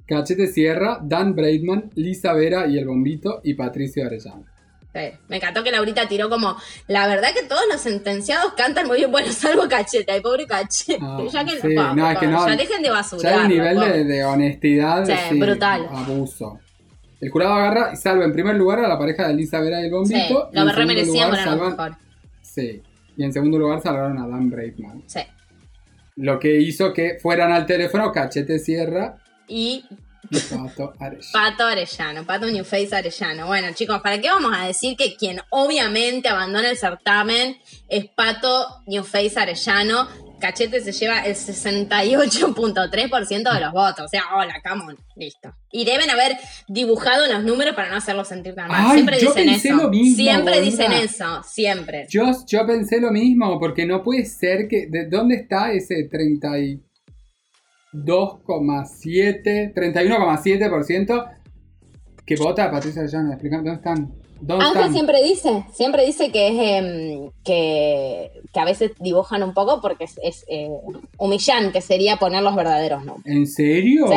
Cachete Sierra, Dan Braidman, Lisa Vera y el Bombito y Patricio Arellano. Sí, me encantó que Laurita tiró como. La verdad que todos los sentenciados cantan muy bien, bueno, salvo Cachete, ay, pobre Cachete. Ah, ya que sí, por no, es que no- ya dejen de basurar. Ya el nivel de, de honestidad Sí, sí, brutal. abuso. El jurado agarra y salva en primer lugar a la pareja de Lisa Vera y el Sí, Bombito. y lo en re segundo merecían, lugar pero era lo salvan- mejor. Sí. Y en segundo lugar salvaron a Dan Braidman. Sí. Lo que hizo que fueran al teléfono Cachete Sierra Y y Pato Arellano. Pato Arellano, Pato New Face Arellano. Bueno, chicos, ¿para qué vamos a decir que quien obviamente abandona el certamen es Pato New Face Arellano? Cachete se lleva el 68.3% de los votos. O sea, hola, come on, listo. Y deben haber dibujado los números para no hacerlo sentir tan mal. Ay, siempre yo dicen pensé eso. lo mismo, siempre boluda. dicen eso, siempre. Yo, yo pensé lo mismo, porque no puede ser que. ¿De dónde está ese 32,7, 31,7%? ¿Qué vota Patricia Llano? Explícame, ¿dónde están? ¿Dónde Ángel están? siempre dice, siempre dice que es em, que, que a veces dibujan un poco porque es, es, eh, humillante, sería poner los verdaderos nombres. ¿En serio? Sí,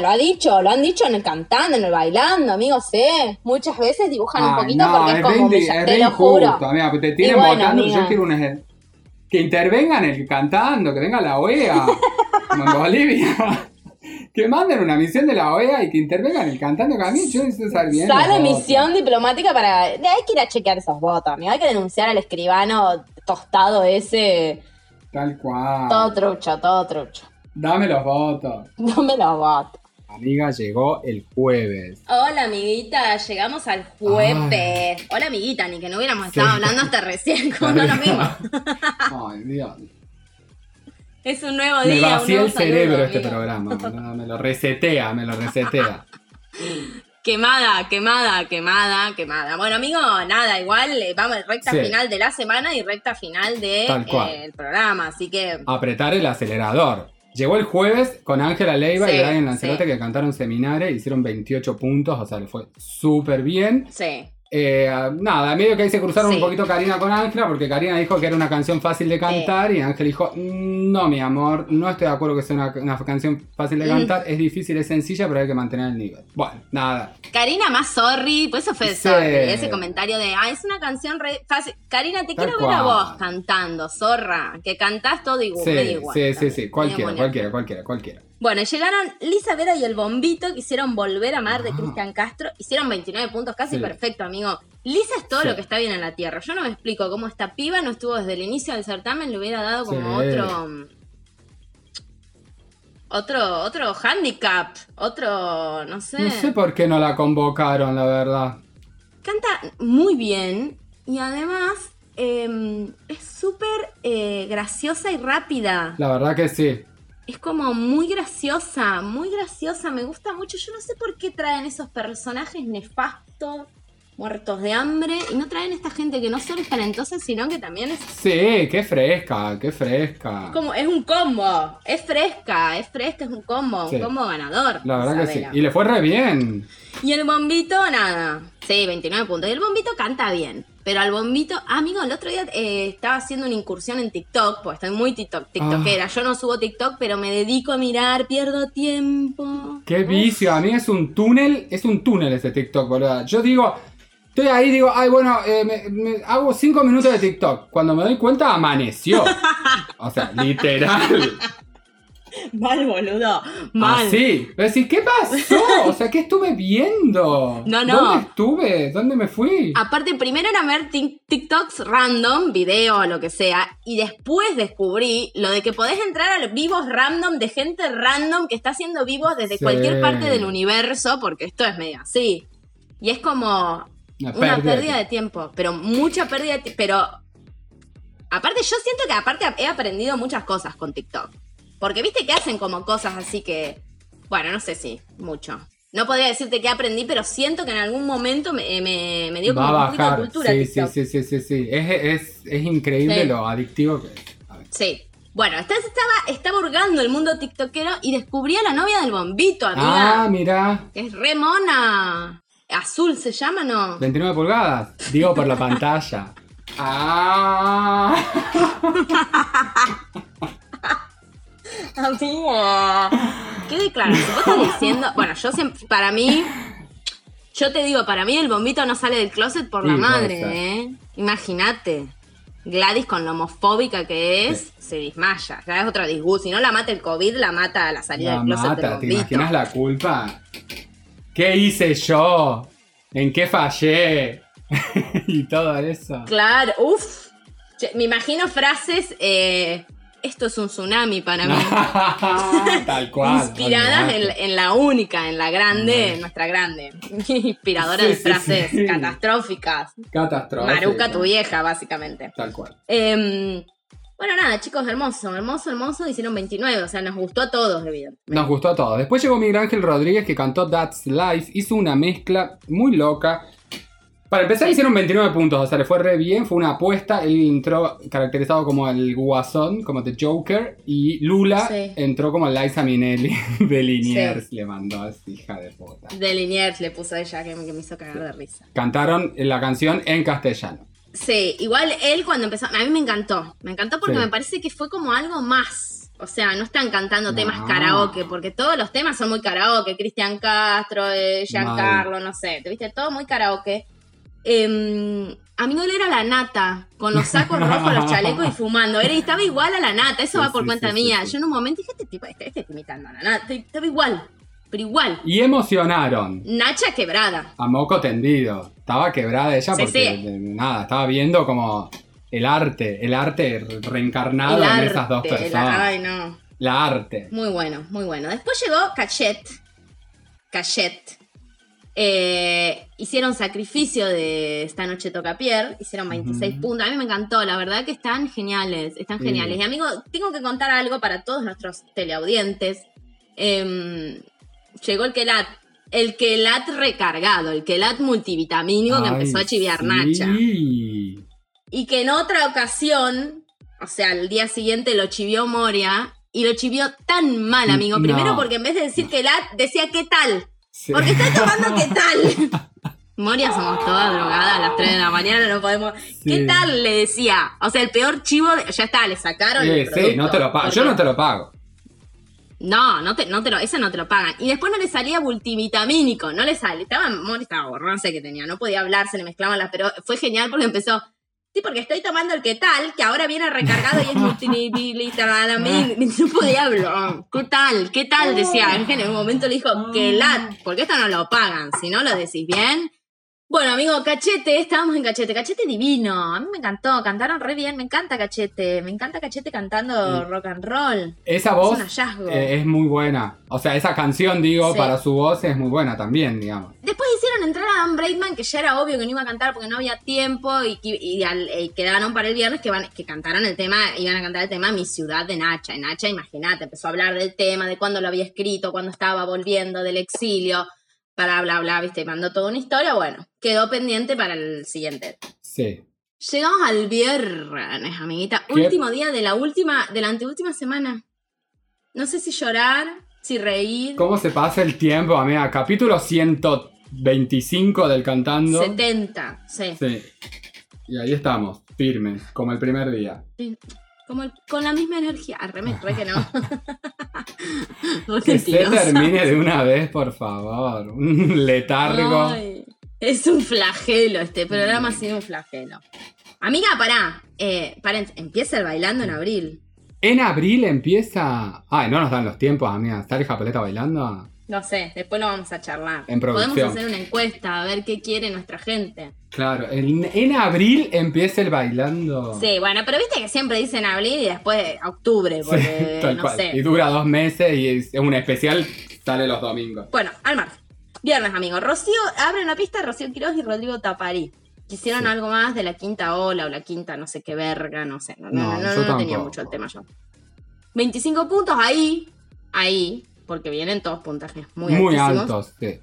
lo ha dicho, lo han dicho en el cantando, en el bailando, amigos, sí. Muchas veces dibujan un Ay, poquito no, porque es, como humillante, es te lo juro. amiga, te tienen bueno, votando, amiga. yo quiero una... Que intervengan el cantando, que venga la OEA, como en Bolivia. Que manden una misión de la OEA y que intervengan el cantando, que a mí yo necesito saber bien. Sale votos. misión diplomática para. Hay que ir a chequear esos votos, amigo. Hay que denunciar al escribano tostado ese. Tal cual. Todo trucho, todo trucho. Dame los votos. No me los voto. Amiga, llegó el jueves. Hola, amiguita. Llegamos al jueves. Hola, amiguita. Ni que no hubiéramos Sí. estado hablando hasta recién. Como no lo mismo. Ay, Dios. Es un nuevo Me día. un vacía el cerebro saludo, este amigo. programa. Me lo resetea, me lo resetea. Quemada, quemada, quemada, quemada. Bueno, amigo, nada, igual eh, vamos recta Sí. final de la semana y recta final del cual. el programa, así que Apretar el acelerador. Llegó el jueves con Ángela Leiva y Brian Lancelote sí. que cantaron seminario, hicieron 28 puntos, o sea, le fue súper bien. sí. Eh, nada, medio que ahí se cruzaron Sí. un poquito Karina con Ángela, porque Karina dijo que era una canción fácil de cantar y Ángel dijo, "Mm, no mi amor, no estoy de acuerdo que sea una, una canción fácil de Mm. cantar, es difícil, es sencilla, pero hay que mantener el nivel. Bueno, nada. Karina más sorry, pues eso fue Sí. sorry, ese comentario de, ah, es una canción re fácil. Karina, te Tal quiero ver a vos cantando, zorra, que cantás todo igual. Sí, igual sí, sí, sí, cualquiera, cualquiera, cualquiera, cualquiera. Bueno, llegaron Lisa Vera y el Bombito, que hicieron Volver a Amar de Ah. Cristian Castro. Hicieron 29 puntos, casi Sí. perfecto, amigo. Lisa es todo Sí. lo que está bien en la tierra. Yo no me explico cómo esta piba no estuvo desde el inicio del certamen, le hubiera dado como Sí. otro... Otro, otro handicap, otro, no sé. No sé por qué no la convocaron, la verdad. Canta muy bien y además eh, es súper eh, graciosa y rápida. La verdad que sí. Es como muy graciosa, muy graciosa, me gusta mucho. Yo no sé por qué traen esos personajes nefastos, muertos de hambre, y no traen esta gente que no solo es talentosa, sino que también es Sí, qué fresca, qué fresca. como, es un combo, es fresca, es fresca, es un combo, Sí. un combo ganador. La verdad que sí. Y le fue re bien. Y el bombito, nada. Sí, 29 puntos. Y el bombito canta bien. Pero al bombito, ah, amigo, el otro día eh, estaba haciendo una incursión en TikTok, pues estoy muy TikTok, TikTokera. Ah. Yo no subo TikTok, pero me dedico a mirar, pierdo tiempo. Qué Uf. vicio. A mí es un túnel, es un túnel ese TikTok, boludo. Yo digo, estoy ahí, digo, ay, bueno, eh, me- me- hago cinco minutos de TikTok. Cuando me doy cuenta, amaneció. O sea, literal. Mal, boludo. Mal. Así. Pero decís, ¿qué pasó? O sea, ¿qué estuve viendo? No, no. ¿Dónde estuve? ¿Dónde me fui? Aparte, primero era ver tik- TikToks random, video o lo que sea, y después descubrí lo de que podés entrar a los vivos random de gente random que está haciendo vivos desde Sí. cualquier parte del universo, porque esto es medio así. Y es como Una una pérdida de tiempo, pero mucha pérdida de tiempo. Pero aparte, yo siento que aparte he aprendido muchas cosas con TikTok. Porque viste que hacen como cosas así que, bueno, no sé si mucho. No podría decirte que aprendí, pero siento que en algún momento me, me- me dio como Va un poquito de cultura Sí, sí, TikTok. sí, sí, sí, sí. Es, es, es increíble Sí. lo adictivo que es. Sí. Bueno, estaba, estaba hurgando el mundo tiktokero y descubrí a la novia del bombito, amiga. Ah, mira. Que es re mona. Azul se llama, ¿no? 29 pulgadas. Digo por la pantalla. Ah. Amiga. ¿Qué declaración? Vos estás diciendo. Bueno, yo siempre. Para mí. Yo te digo, para mí el bombito no sale del closet por la Sí, madre. ¿eh? Imagínate. Gladys, con lo homofóbica que es, se desmaya. Ya es otro disgusto. Si no la mata el COVID, la mata a la salida La del closet del mata, ¿te bombito. imaginas la culpa? ¿Qué hice yo? ¿En qué fallé? y todo eso. Claro, uff. Me imagino frases. eh, esto es un tsunami para mí. Tal cual. Inspiradas en, la única, en la grande, nuestra grande. Inspiradora Sí, de frases sí. catastróficas. Catastrófico. Maruca, tu vieja, básicamente. Tal cual. Em, bueno, nada, chicos, hermoso, hermoso, hermoso. Hicieron 29, o sea, nos gustó a todos, evidentemente. Nos gustó a todos. Después llegó Miguel Ángel Rodríguez que cantó That's Life. Hizo una mezcla muy loca. Para empezar hicieron 29 puntos, o sea, le fue re bien, fue una apuesta, él entró caracterizado como el Guasón, como The Joker, y Lula Sí. entró como Liza Minnelli de Liniers, le mandó así, hija de puta. De Liniers le puso ella que, que me hizo cagar de risa. Cantaron la canción en castellano. Sí, igual él cuando empezó, a mí me encantó, me encantó porque Sí. me parece que fue como algo más. O sea, no están cantando No. temas karaoke, porque todos los temas son muy karaoke. Cristian Castro, eh, Giancarlo, no sé, te viste todo muy karaoke. Eh, amigo, él era la nata, con los sacos rojos, los chalecos y fumando. Era, estaba igual a la nata, eso Sí, va por sí, cuenta mía. Yo en un momento dije, este tipo, este, este está imitando a la nata. Estaba igual, pero igual. Y emocionaron. Nacha quebrada. A moco tendido. Estaba quebrada ella Sí, porque sí. nada, estaba viendo como el arte, el arte re- reencarnado El en arte, esas dos personas. ay, no. La arte. Muy bueno, muy bueno. Después llegó Cachet. Cachet. Eh, hicieron sacrificio de esta noche toca Pierre. Hicieron 26 Ujú. puntos. A mí me encantó, la verdad que están geniales. Están Sí. geniales. Y amigo, tengo que contar algo para todos nuestros teleaudientes. Em, llegó el Kelat. El Kelat recargado, el Kelat multivitamínico que Ay, empezó a chiviar sí. Nacha. Y que en otra ocasión, o sea, el día siguiente lo chivió Moria y lo chivió tan mal, amigo. No. Primero porque en vez de decir que la decía qué tal. Sí. Porque está tomando qué tal. Moria somos todas drogadas a las 3 de la mañana, no podemos. ¿Qué Sí. tal? Le decía. O sea, el peor chivo, de- ya está, le sacaron. Sí, el sí, producto. no te lo pago. Yo Porque- no te lo pago. No, no te, no te lo, ese no te lo pagan. Y después no le salía multivitamínico, no le sale. Estaba, Mori estaba borrón, no sé qué tenía, no podía hablar, se le mezclaban las, pero fue genial porque empezó. Sí, porque estoy tomando el que tal, que ahora viene recargado y es multivitamínico. No podía hablar. ¿Qué tal? ¿Qué tal? Decía Ángel. En un momento le dijo, que lat, porque esto no lo pagan. Si no lo decís bien. Bueno, amigo, Cachete, estábamos en Cachete. Cachete divino. A mí me encantó, cantaron re bien. Me encanta Cachete. Me encanta Cachete cantando rock and roll. Esa Es voz un hallazgo. eh, es muy buena. O sea, esa canción, digo, Sí. para su voz es muy buena también, digamos. Después hicieron entrar a Dan Braidman, que ya era obvio que no iba a cantar porque no había tiempo, y, que- y al- eh, quedaron para el viernes que, van, que cantaron el tema, iban a cantar el tema Mi ciudad de Nacha. Y Nacha, imagínate, empezó a hablar del tema, de cuándo lo había escrito, cuándo estaba volviendo del exilio, para bla bla, viste, y mandó toda una historia. Bueno, quedó pendiente para el siguiente. Sí. Llegamos al viernes, amiguita. ¿Qué? Último día de la última, de la anteúltima semana. No sé si llorar, si reír. ¿Cómo se pasa el tiempo, amiga? Capítulo 125 del Cantando. 70, sí. Sí. Y ahí estamos, firmes, como el primer día. Como el- con la misma energía. Arre, me re que no. Que se termine de una vez, por favor. Un letargo. Ay, es un flagelo, este programa ha sido un flagelo. Amiga, pará. Eh, pará, empieza el bailando en abril. En abril empieza. Ay, no nos dan los tiempos, amiga. ¿Está el Japoleta bailando? No sé, después lo vamos a charlar. En producción. Podemos hacer una encuesta a ver qué quiere nuestra gente. Claro, en, en abril empieza el bailando. Sí, bueno, pero viste que siempre dicen abril y después octubre, Sí, porque tal no cual. sé. Y dura dos meses y es un especial, sale los domingos. Bueno, al margen. Viernes, amigos. Rocío, abre una pista Rocío Quiroz y Rodrigo Taparí. Quisieron Sí. algo más de la quinta ola o la quinta no sé qué verga, no sé. No, No, no, no, yo no tenía mucho el tema yo. 25 puntos ahí, ahí, porque vienen todos puntajes muy, Muy, altos, sí.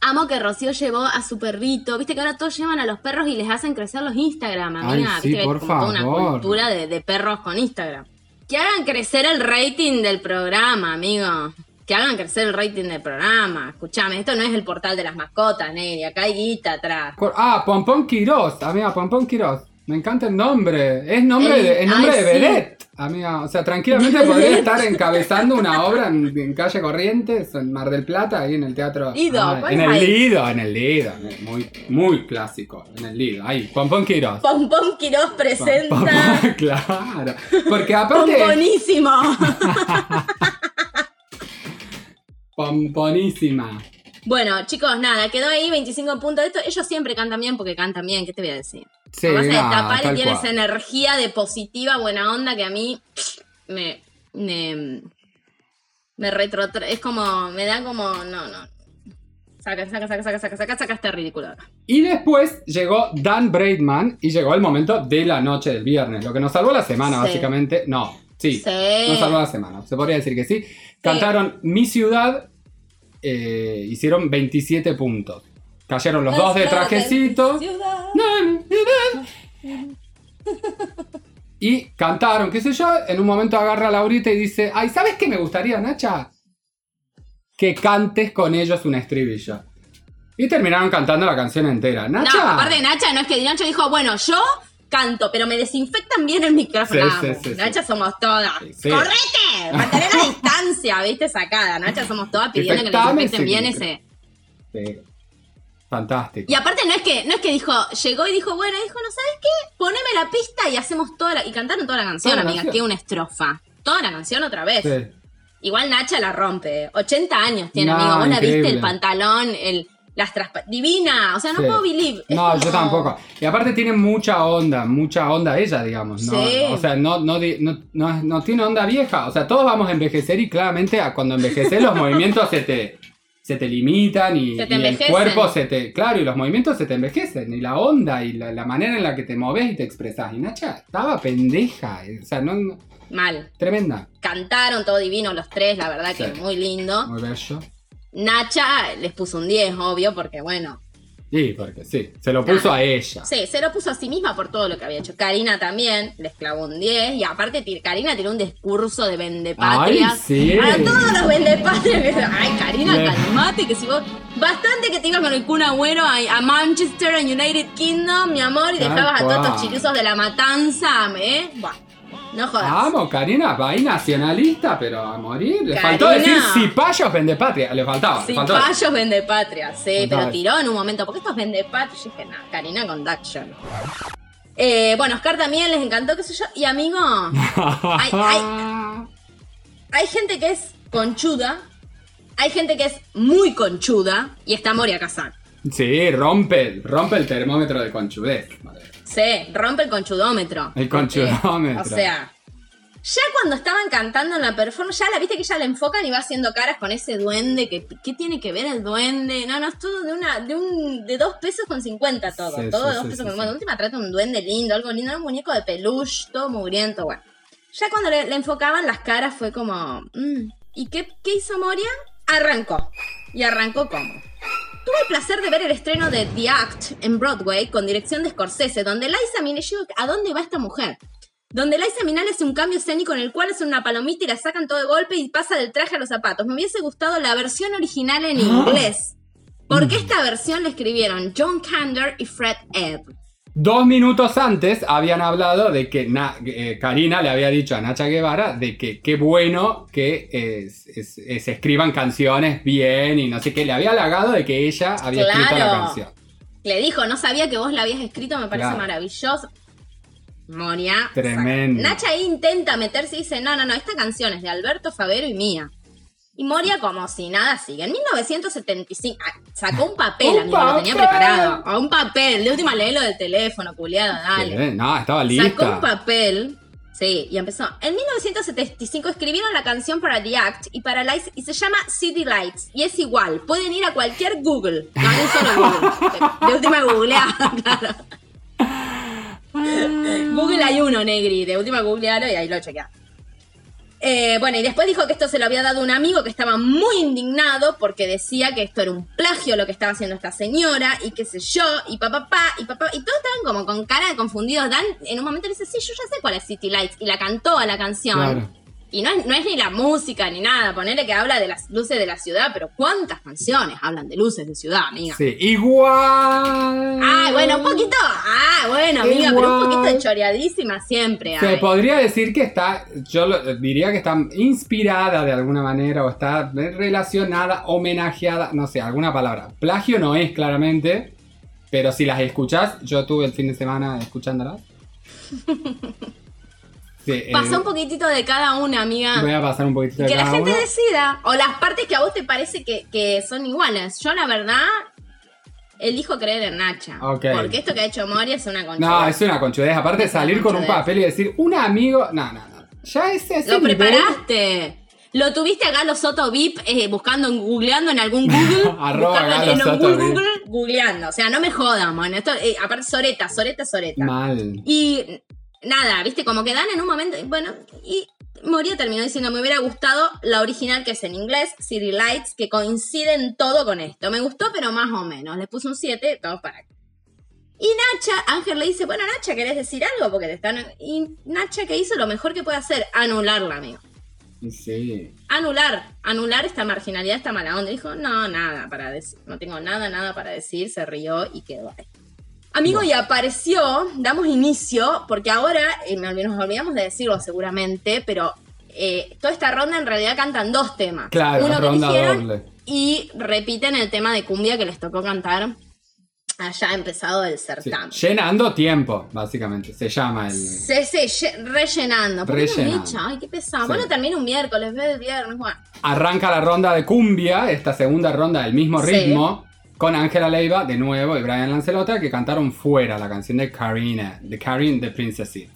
Amo que Rocío llevó a su perrito. Viste que ahora todos llevan a los perros y les hacen crecer los Instagram, Ay, amiga. sí, Viste que hay por como toda una favor. cultura de, de perros con Instagram. Que hagan crecer el rating del programa, amigo. Que hagan crecer el rating del programa. Escuchame, esto no es el portal de las mascotas, Nelly. Acá hay guita atrás. Ah, Pompón Quirós, amiga, Pompón Quirós. Me encanta el nombre. Es nombre de, es nombre ay, de sí. Amiga. O sea, tranquilamente podría estar encabezando una obra en, en calle Corrientes, en Mar del Plata, ahí en el teatro. Ah, ¿cuál en el? Lido, en el Lido. Muy, muy clásico, en el Lido. Ahí, Pompón Quirós. Pompón Quiroz presenta. Pompón, claro. Porque aparte. Pomponísimo. Pomponísima. bueno, chicos, nada, quedó ahí 25 puntos de esto. Ellos siempre cantan bien porque cantan bien, ¿qué te voy a decir? Sí, Lo que pasa es que nada, Tapari tal tiene cual. esa energía de positiva, buena onda que a mí me. me. me retrotra- Es como. me da como. no, no. Saca, saca, saca, saca, saca, saca, saca este ridículo. Y después llegó Dan Braidman y llegó el momento de la noche del viernes. Lo que nos salvó la semana, Sí. básicamente. No, sí. Sí. Nos salvó la semana. Se podría decir que sí. Cantaron Mi Ciudad. eh, hicieron 27 puntos. Cayeron los dos de trajecito. Ciudad. Y cantaron, qué sé yo. En un momento agarra a Laurita y dice: Ay, ¿sabes qué me gustaría, Nacha? Que cantes con ellos un estribillo. Y terminaron cantando la canción entera. Nacha. No, aparte de Nacha, no es que Nacha dijo, bueno, yo canto, pero me desinfectan bien el micrófono. Sí, sí, sí, sí. Nacha somos todas. ¡Correte! Mantener la distancia, ¿viste? Sacada. Nacha somos todas pidiendo que nos desinfecten bien ese. Fantástico. Y aparte no es que, no es que dijo, llegó y dijo, bueno, dijo, no sabes qué, poneme la pista y hacemos toda la. Y cantaron toda la canción, Toda la amiga, canción. que una estrofa. Toda la canción otra vez. Sí. Igual Nacha la rompe. 80 años tiene, No, amigo. Vos la viste, el pantalón, el, las traspa- Divina. O sea, no Sí. puedo believe. No, yo tampoco. Y aparte tiene mucha onda, mucha onda ella, digamos. ¿no? Sí. O sea, no, no, no, no- tiene onda vieja. O sea, todos vamos a envejecer y claramente cuando envejeces los movimientos se te, se te limitan y, Se te y el cuerpo se te... Claro, y los movimientos se te envejecen. Y la onda y la, la manera en la que te moves y te expresas. Y Nacha estaba pendeja. eh, O sea, no, no- Mal. tremenda. Cantaron todo divino los tres, la verdad que Sí. muy lindo. Muy bello. Nacha les puso un 10, obvio, porque bueno. Sí, porque sí. Se lo puso a ella. Sí, se lo puso a sí misma por todo lo que había hecho. Karina también les clavó un 10. Y aparte, Karina tiene un discurso de vendepatrias. Ay, sí. Para todos los vendepatrias. Ay, Karina, Le- calmate, que si vos. Bastante que te ibas con el Kun Agüero a, a Manchester, en United Kingdom, mi amor, y dejabas a todos estos chirusos de la matanza, ¿eh? Buah, no jodas. Vamos, Karina, va ahí nacionalista, pero a morir. Le Karina. faltó decir cipayos vende patria. Le faltaba. le Sí, faltó. payos vendepatria, sí, Faltaba pero tiró en un momento, porque estos vendepatrias, yo dije, no, Karina Conduction. Eh, bueno, Oscar también les encantó, qué sé yo, y amigo, Ay, hay gente que es conchuda, hay gente que es muy conchuda, y está Moria Kazan. Sí, rompe, rompe el termómetro de conchudez. madre. Sí, rompe el conchudómetro. El conchudómetro. Porque, O sea, ya cuando estaban cantando en la performance, ya la viste que ya la enfocan y va haciendo caras con ese duende. Que, ¿Qué tiene que ver el duende? No, no, es todo de una, de un, de dos pesos con cincuenta todo. Sí, todo sí, de dos sí, pesos con de última trata un duende lindo, algo lindo, un muñeco de peluche, todo mugriento, bueno. Ya cuando le, le enfocaban las caras fue como. mm, ¿Y qué, qué hizo Moria? Arrancó. Y arrancó como. Tuve el placer de ver el estreno de The Act en Broadway con dirección de Scorsese, donde Liza Minnelli, yo digo, ¿a dónde va esta mujer? Donde Liza Minnelli hace un cambio escénico en el cual hacen una palomita y la sacan todo de golpe y pasa del traje a los zapatos. Me hubiese gustado la versión original en inglés. Porque esta versión la escribieron John Kander y Fred Ebb. Dos minutos antes habían hablado de que Na- eh, Karina le había dicho a Nacha Guevara de que qué bueno que eh, se escriban canciones bien y no sé qué. Le había halagado de que ella había escrito la canción. Le dijo, no sabía que vos la habías escrito, me parece Claro. maravilloso. Moria. Tremendo. Nacha ahí intenta meterse y dice, no, no, no, esta canción es de Alberto Favero y mía. Y Moria como si nada sigue. En 1975 ah, sacó un papel, amigo, lo tenía preparado. A un papel. De última léelo del teléfono, culiado, dale. No, estaba Sacó lista. un papel. Sí, y empezó. En 1975 escribieron la canción para The Act y para Lights y se llama City Lights. Y es igual. Pueden ir a cualquier Google. No, un solo Google. De, de última googleada, claro. Google hay uno, Negri. De última googlealo y ahí lo chequea. Eh, bueno, y después dijo que esto se lo había dado un amigo que estaba muy indignado porque decía que esto era un plagio lo que estaba haciendo esta señora y qué sé yo, y papá, papá, y papá, y todos estaban como con cara de confundidos. Dan en un momento le dice, sí, yo ya sé cuál es City Lights, y la cantó a la canción. Y no es, no es ni la música ni nada, ponerle que habla de las luces de la ciudad, pero ¿cuántas canciones hablan de luces de ciudad, amiga? Sí, igual. Ay, bueno, un poquito. Ah, bueno, amiga, pero un poquito de choreadísima siempre. Se podría decir que está, yo lo- diría que está inspirada de alguna manera o está relacionada, homenajeada, no sé, alguna palabra. Plagio no es claramente, pero si las escuchás, yo tuve el fin de semana escuchándolas. Sí, eh, Pasa un poquitito de cada una, amiga. Voy a pasar un poquito Y de que la cada gente decida. O las partes que a vos te parece que, que son iguales. Yo, la verdad, elijo creer en Nacha. Porque esto que ha hecho Moria es una concha. No, es una conchudez. Aparte Es una salir con un conchudez. papel y decir, un amigo. No, no, no. Ya ese, ese Lo nivel- preparaste. Lo tuviste a Galo Soto VIP eh, buscando, googleando en algún Google. Arroba Galo en Soto. Google, googleando. O sea, no me jodan, man. Esto, eh, aparte, Soreta, Soreta, Soreta. Mal. Y nada, viste, como que dan en un momento. Bueno, y Moria terminó diciendo, me hubiera gustado la original que es en inglés, City Lights, que coincide en todo con esto. Me gustó, pero más o menos. Le puse un 7, todos para acá. Y Nacha, Ángel le dice, bueno, Nacha, ¿querés decir algo? Porque te están... Y Nacha, ¿qué hizo? Lo mejor que puede hacer, anularla, amigo. Sí. Anular, anular esta marginalidad, esta mala onda. Dijo, no, nada para decir, no tengo nada, nada para decir, se rió y quedó ahí. Amigo, y apareció, damos inicio, porque ahora, eh, nos olvidamos de decirlo seguramente, pero eh, toda esta ronda en realidad cantan dos temas. Claro, Uno que ronda eligieron doble. y repiten el tema de cumbia que les tocó cantar allá empezado el Sí. certamen. Llenando tiempo, básicamente. Se llama el. Sí, sí, lle- rellenando. ¿Por qué no Rellenando. dicho? Ay, qué pesado. Sí. Bueno, termina un miércoles, ve el viernes, bueno. Arranca la ronda de cumbia, esta segunda ronda del mismo Sí. Con Ángela Leiva de nuevo y Brian Lancelota que cantaron fuera la canción de Karina, de Karin the Princess It.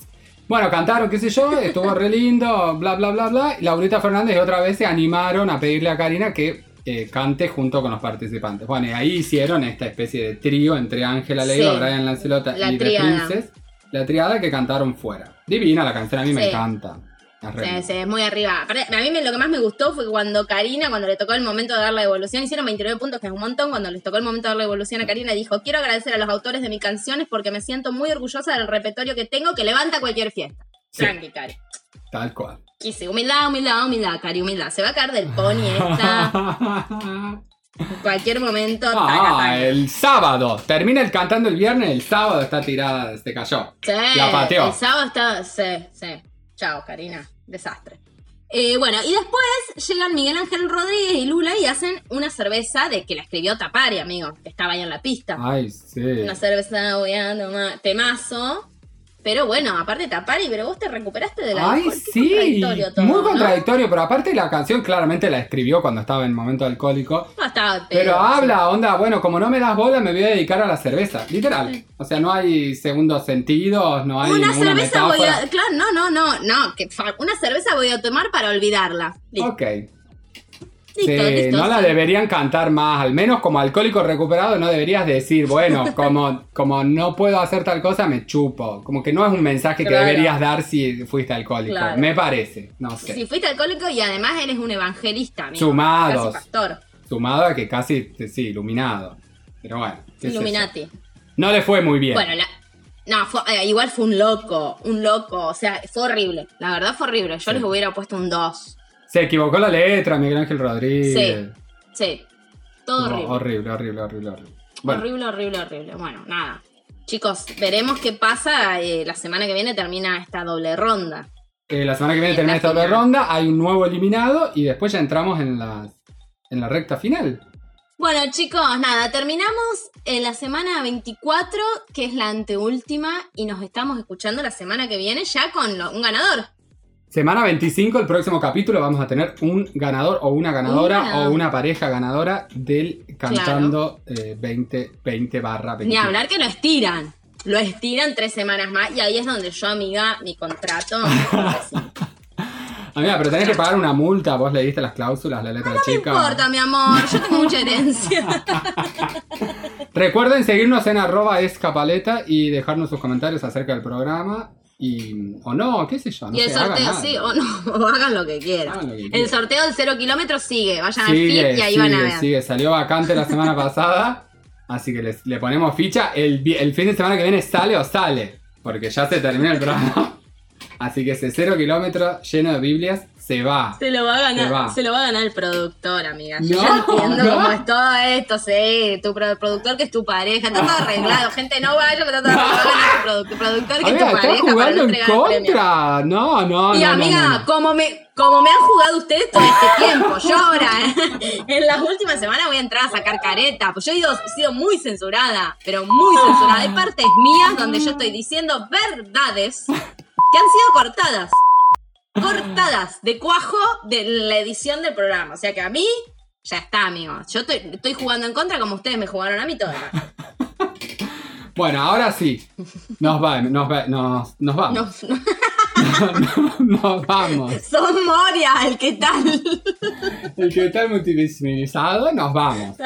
Bueno, cantaron, qué sé yo, estuvo re lindo, bla, bla, bla, bla. Y Laurita Fernández otra vez se animaron a pedirle a Karina que eh, cante junto con los participantes. Bueno, y ahí hicieron esta especie de trío entre Ángela Leiva, Sí. Brian Lancelota La y The tríada. Princess. La triada que cantaron fuera. Divina la canción, a mí me encanta. Sí, sí, es muy arriba. A mí lo que más me gustó fue cuando Karina, cuando le tocó el momento de dar la devolución, hicieron 29 puntos, que es un montón. Cuando les tocó el momento de dar la devolución a Karina, dijo: Quiero agradecer a los autores de mis canciones porque me siento muy orgullosa del repertorio que tengo que levanta cualquier fiesta. Sí. Tranqui, Cari. Tal cual. Quise, humildad, humildad, humildad, Cari, humildad. Se va a caer del pony esta en cualquier momento. taca, Ah, taca. el sábado. Termina el cantando el viernes, el sábado está tirada, se cayó. Sí, La pateó. El sábado está. Sí, sí. Chao, Karina. Desastre. Eh, bueno, y después llegan Miguel Ángel Rodríguez y Lula y hacen una cerveza de que la escribió Tapari, amigo, que estaba ahí en la pista. Ay, sí. Una cerveza voy a temazo. Pero bueno, aparte Tapari, pero vos te recuperaste de la Ay, sí. Muy contradictorio, pero aparte la canción claramente la escribió cuando estaba en momento alcohólico. No, estaba Pero pedo, habla, onda, bueno, como no me das bola, me voy a dedicar a la cerveza. Literal. O sea, no hay segundos sentidos, no hay Una cerveza voy metáfora. a. Claro, no, no, no, no. Que, una cerveza voy a tomar para olvidarla. Listo, Ok. Listo, Sí, listo, no la deberían cantar más, al menos como alcohólico recuperado no deberías decir, bueno, como, como no puedo hacer tal cosa, me chupo. Como que no es un mensaje que deberías dar si fuiste alcohólico, Claro. me parece, no sé. Si fuiste alcohólico y además eres un evangelista, amigo. Sumados. Casi pastor. Sumado a que casi, sí, iluminado. Pero bueno. Illuminati. No le fue muy bien. Bueno, la- no, fue- eh, igual fue un loco, un loco. O sea, fue horrible. La verdad fue horrible. Yo Sí. les hubiera puesto un 2. Se equivocó la letra, Miguel Ángel Rodríguez. Sí. Todo No, horrible. horrible, horrible, horrible, horrible. Bueno, Horrible, horrible, horrible. Bueno, nada. Chicos, veremos qué pasa. eh, la semana que viene termina esta doble ronda. eh, la semana que viene En termina esta doble ronda, hay un nuevo eliminado y después ya entramos en la, en la recta final. Bueno, chicos, nada, terminamos en la semana 24, que es la anteúltima, y nos estamos escuchando la semana que viene ya con lo- un ganador. Semana 25, el próximo capítulo, vamos a tener un ganador o una ganadora o una pareja ganadora del Cantando eh, 2020 barra 20. Ni hablar que lo estiran. Lo estiran tres semanas más, y ahí es donde yo, amiga, mi contrato. Amiga, pero tenés que pagar una multa, vos leíste las cláusulas, la letra No me chica. importa, mi amor, yo tengo mucha herencia. Recuerden seguirnos en arroba escapaleta y dejarnos sus comentarios acerca del programa. Y, o no, qué sé yo. No y el sé, sorteo, sí, o no, o hagan lo que quieran. Hagan lo que El sorteo del cero kilómetros sigue, vayan al feed y ahí sigue, van a ver. sigue. Salió vacante la semana pasada. Así que les- le ponemos ficha. El, el fin de semana que viene sale o sale. Porque ya se termina el programa. Así que ese cero kilómetro lleno de Biblias se va. Se lo va a Se ganar, va. se lo va a ganar el productor, amiga. Yo No, entiendo no. cómo es todo esto, sí. Tu pro- productor que es tu pareja, está todo arreglado. Gente, no vaya, pero está todo arreglado. Tu produ- tu productor que es tu estás pareja no jugando en contra. No, no, Y no. no, amiga, no. Como, me, como me han jugado ustedes todo este tiempo, yo ahora en las últimas semanas voy a entrar a sacar careta, pues yo he, ido- he sido muy censurada, pero muy censurada. Hay partes mías donde yo estoy diciendo verdades que han sido cortadas. Cortadas de cuajo de la edición del programa. O sea que a mí, ya está, amigo. Yo estoy, estoy jugando en contra como ustedes me jugaron a mí todo el. Bueno, ahora sí. Nos, va, nos, va- nos, nos vamos. No, no, nos vamos. son Moria, el que tal. El que está multivisibilizado, nos vamos.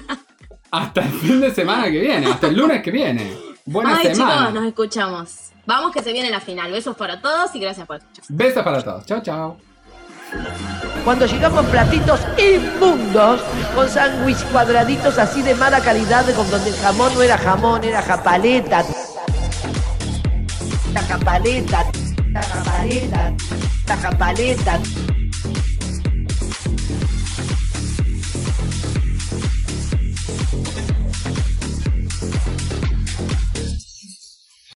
Hasta el fin de semana que viene, hasta el lunes que viene. Buena Ay, semana. chicos, nos escuchamos. Vamos que se viene la final. Besos para todos y gracias por escuchar. Besos para todos. Chao, chao. Cuando llegamos platitos inmundos, con sándwich cuadraditos así de mala calidad, con donde el jamón no era jamón, era japaleta. La japaleta, la japaleta, la japaleta.